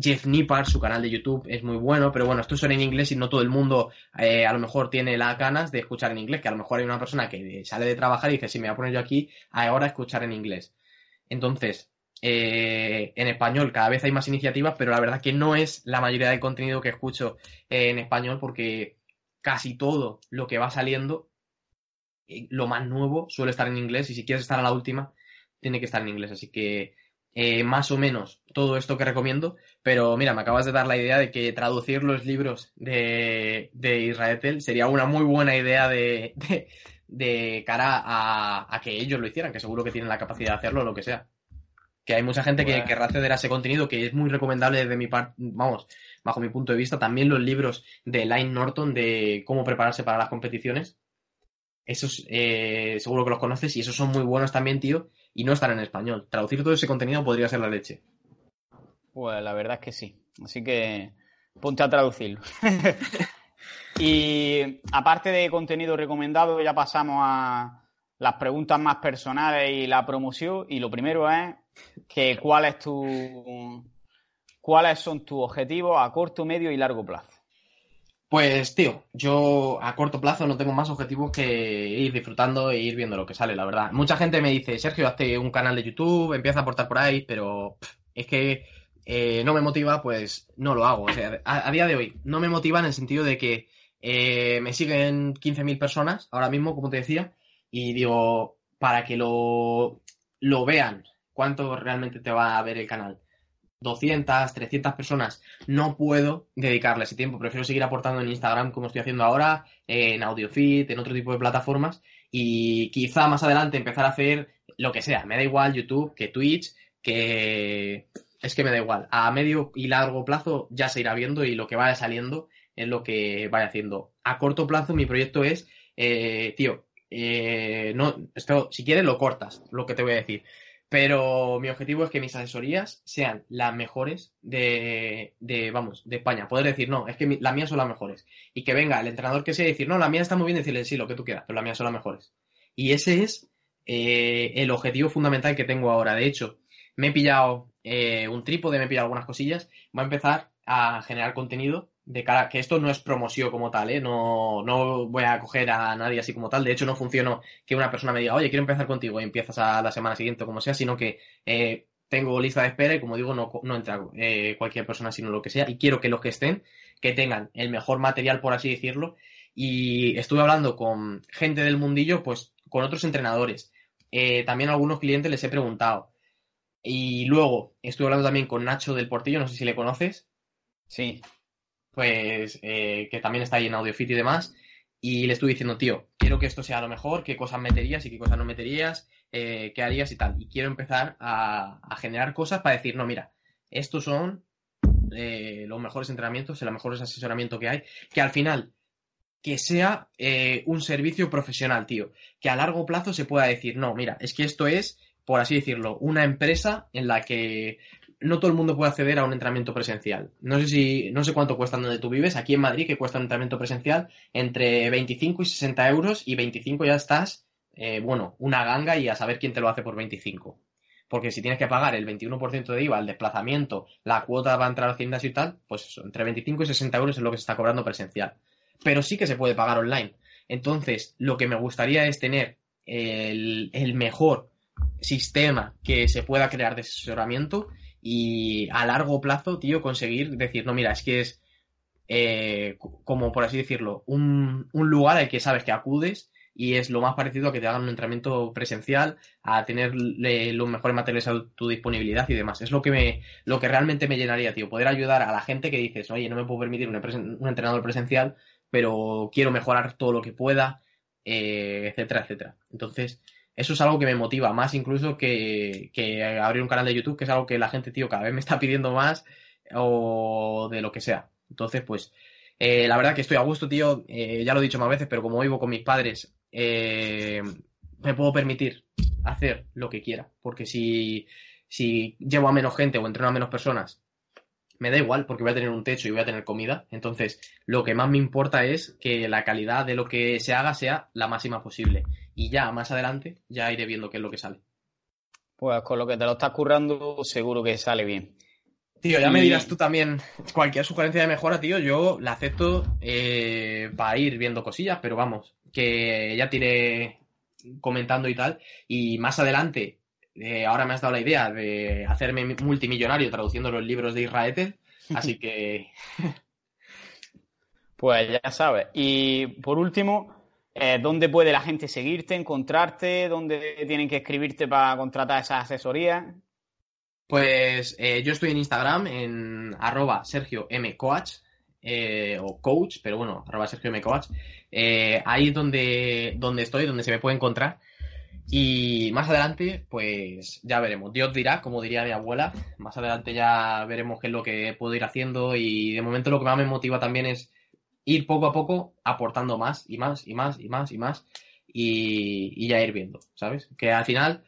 Jeff Nippard, su canal de YouTube es muy bueno, pero bueno, estos son en inglés y no todo el mundo eh, a lo mejor tiene las ganas de escuchar en inglés, que a lo mejor hay una persona que sale de trabajar y dice, si me voy a poner yo aquí, ahora escuchar en inglés. Entonces, eh, en español cada vez hay más iniciativas, pero la verdad que no es la mayoría del contenido que escucho en español porque casi todo lo que va saliendo, eh, lo más nuevo, suele estar en inglés y si quieres estar a la última, tiene que estar en inglés. Así que eh, más o menos todo esto que recomiendo, pero mira, me acabas de dar la idea de que traducir los libros de, de Israel sería una muy buena idea de, de, cara a, a, que ellos lo hicieran, que seguro que tienen la capacidad de hacerlo lo que sea que hay mucha gente que querrá acceder a ese contenido que es muy recomendable desde mi parte, vamos, bajo mi punto de vista. También los libros de Line Norton de cómo prepararse para las competiciones. Esos eh, seguro que los conoces y esos son muy buenos también, tío, y no están en español. Traducir todo ese contenido podría ser la leche. Pues la verdad es que sí. Así que ponte a traducirlo. *laughs* y aparte de contenido recomendado, ya pasamos a las preguntas más personales y la promoción. Y lo primero es que cuál es tu, cuáles son tus objetivos a corto, medio y largo plazo. Pues, tío, yo a corto plazo no tengo más objetivos que ir disfrutando e ir viendo lo que sale, la verdad. Mucha gente me dice, Sergio, hazte un canal de YouTube, empieza a aportar por ahí, pero es que eh, no me motiva, pues no lo hago. O sea, a, día de hoy no me motiva en el sentido de que eh, me siguen 15.000 personas ahora mismo, como te decía, y digo, para que lo, lo vean cuánto realmente te va a ver el canal. 200, 300 personas, no puedo dedicarle ese tiempo. Prefiero seguir aportando en Instagram como estoy haciendo ahora, en AudioFit, en otro tipo de plataformas y quizá más adelante empezar a hacer lo que sea. Me da igual YouTube, que Twitch, que es que me da igual. A medio y largo plazo ya se irá viendo y lo que vaya saliendo es lo que vaya haciendo. A corto plazo mi proyecto es, eh, tío, eh, no, esto, si quieres lo cortas, lo que te voy a decir. Pero mi objetivo es que mis asesorías sean las mejores de, de vamos, de España. Poder decir, no, es que las mías son las mejores. Y que venga el entrenador que sea y decir, no, la mía está muy bien, decirle, sí, lo que tú quieras, pero las mías son las mejores. Y ese es eh, el objetivo fundamental que tengo ahora. De hecho, me he pillado eh, un trípode, me he pillado algunas cosillas. Voy a empezar a generar contenido de cara que esto no es promoción como tal, ¿eh? No, no voy a coger a nadie así como tal. De hecho, no funciona que una persona me diga, oye, quiero empezar contigo y empiezas a la semana siguiente o como sea, sino que eh, tengo lista de espera y como digo, no, no entra eh, cualquier persona sino lo que sea. Y quiero que los que estén, que tengan el mejor material, por así decirlo. Y estuve hablando con gente del mundillo, pues con otros entrenadores. También a algunos clientes les he preguntado. Y luego estuve hablando también con Nacho del Portillo, no sé si le conoces. Sí pues eh, que también está ahí en AudioFit y demás, y le estuve diciendo, tío, quiero que esto sea lo mejor, qué cosas meterías y qué cosas no meterías, eh, qué harías y tal. Y quiero empezar a, generar cosas para decir, no, mira, estos son eh, los mejores entrenamientos, el mejor asesoramiento que hay, que al final que sea eh, un servicio profesional, tío. Que a largo plazo se pueda decir, no, mira, es que esto es, por así decirlo, una empresa en la que no todo el mundo puede acceder a un entrenamiento presencial. No sé si, no sé cuánto cuesta donde tú vives, aquí en Madrid, que cuesta un entrenamiento presencial entre 25 y 60 euros, y 25 ya estás, eh, bueno, una ganga y a saber quién te lo hace por 25. Porque si tienes que pagar el 21% de IVA, el desplazamiento, la cuota va a entrar al gimnasio y tal, pues entre 25 y 60 euros es lo que se está cobrando presencial. Pero sí que se puede pagar online. Entonces, lo que me gustaría es tener el, el mejor sistema que se pueda crear de asesoramiento y a largo plazo, tío, conseguir decir, no, mira, es que es eh, como por así decirlo, un, un, lugar al que sabes que acudes y es lo más parecido a que te hagan un entrenamiento presencial, a tener los mejores materiales a tu disponibilidad y demás. Es lo que me, lo que realmente me llenaría, tío, poder ayudar a la gente que dices, oye, no me puedo permitir un, un entrenador presencial, pero quiero mejorar todo lo que pueda, eh, etcétera, etcétera. Entonces, eso es algo que me motiva más incluso que, abrir un canal de YouTube, que es algo que la gente, tío, cada vez me está pidiendo más o de lo que sea. Entonces, pues, eh, la verdad que estoy a gusto, tío. Eh, ya lo he dicho más veces, pero como vivo con mis padres, eh, me puedo permitir hacer lo que quiera. Porque si, si llevo a menos gente o entreno a menos personas, me da igual porque voy a tener un techo y voy a tener comida. Entonces, lo que más me importa es que la calidad de lo que se haga sea la máxima posible y ya más adelante ya iré viendo qué es lo que sale. Pues con lo que te lo estás currando, seguro que sale bien. Tío, ya me dirás tú también cualquier sugerencia de mejora, tío, yo la acepto eh, para ir viendo cosillas, pero vamos, que ya te iré comentando y tal. Y más adelante, eh, ahora me has dado la idea de hacerme multimillonario traduciendo los libros de Israel, así que... *laughs* pues ya sabes. Y por último, eh, ¿Dónde puede la gente seguirte, encontrarte? ¿Dónde tienen que escribirte para contratar esa asesoría? Pues eh, yo estoy en Instagram en arroba Sergio M. Coach, eh, o coach, pero bueno, arroba Sergio M. Coach. ahí es donde, donde estoy, donde se me puede encontrar. Y más adelante, pues ya veremos. Dios dirá, como diría mi abuela. Más adelante ya veremos qué es lo que puedo ir haciendo. Y de momento lo que más me motiva también es ir poco a poco aportando más y más y más y más y más y, ya ir viendo, ¿sabes? Que al final,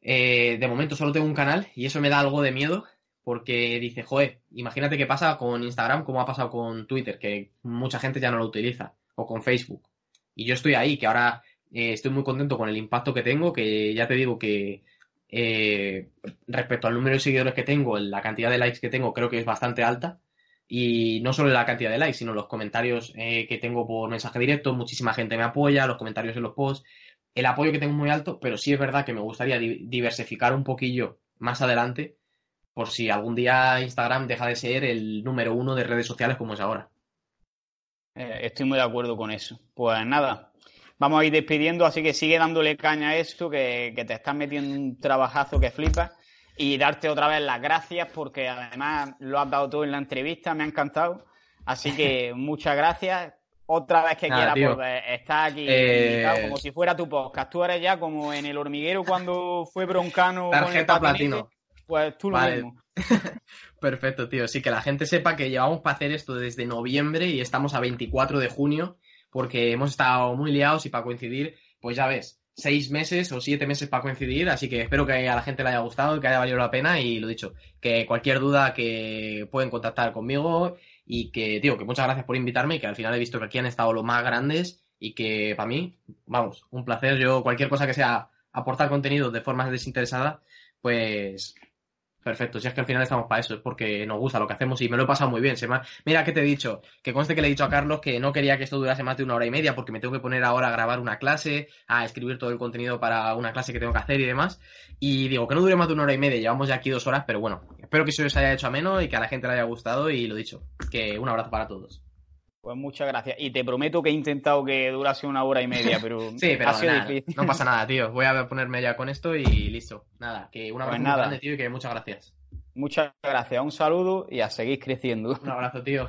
eh, de momento solo tengo un canal y eso me da algo de miedo porque dice, joder, imagínate qué pasa con Instagram como ha pasado con Twitter, que mucha gente ya no lo utiliza, o con Facebook. Y yo estoy ahí, que ahora eh, estoy muy contento con el impacto que tengo, que ya te digo que eh, respecto al número de seguidores que tengo, la cantidad de likes que tengo creo que es bastante alta. Y no solo la cantidad de likes, sino los comentarios eh, que tengo por mensaje directo. Muchísima gente me apoya, los comentarios en los posts. El apoyo que tengo es muy alto, pero sí es verdad que me gustaría diversificar un poquillo más adelante, por si algún día Instagram deja de ser el número uno de redes sociales como es ahora. Estoy muy de acuerdo con eso. Pues nada, vamos a ir despidiendo, así que sigue dándole caña a esto, que, que te estás metiendo un trabajazo que flipas y darte otra vez las gracias porque además lo has dado tú en la entrevista, me ha encantado. Así que *laughs* muchas gracias. Otra vez que quieras volver, estás aquí eh, como si fuera tu podcast. Tú eres ya como en el hormiguero cuando fue Broncano. Tarjeta platino. Pues tú lo mismo. *laughs* Perfecto, tío. Sí, que la gente sepa que llevamos para hacer esto desde noviembre y estamos a 24 de junio porque hemos estado muy liados y para coincidir, pues ya ves, seis meses o siete meses para coincidir, así que espero que a la gente le haya gustado, que haya valido la pena y lo dicho, que cualquier duda que pueden contactar conmigo y que, tío, que muchas gracias por invitarme y que al final he visto que aquí han estado los más grandes y que para mí, vamos, un placer. Yo cualquier cosa que sea aportar contenido de forma desinteresada, pues Perfecto, si es que al final estamos para eso, es porque nos gusta lo que hacemos y me lo he pasado muy bien. Se Mira que te he dicho, que conste que le he dicho a Carlos que no quería que esto durase más de una hora y media porque me tengo que poner ahora a grabar una clase, a escribir todo el contenido para una clase que tengo que hacer y demás. Y digo que no dure más de una hora y media, llevamos ya aquí dos horas, pero bueno, espero que se os haya hecho ameno y que a la gente le haya gustado y lo dicho, que un abrazo para todos. Pues muchas gracias. Y te prometo que he intentado que durase una hora y media, pero, *laughs* sí, pero no pasa nada, tío. Voy a ponerme ya con esto y listo. Nada, que un abrazo pues muy grande, tío, y que muchas gracias. Muchas gracias, un saludo y a seguir creciendo. Un abrazo, tío.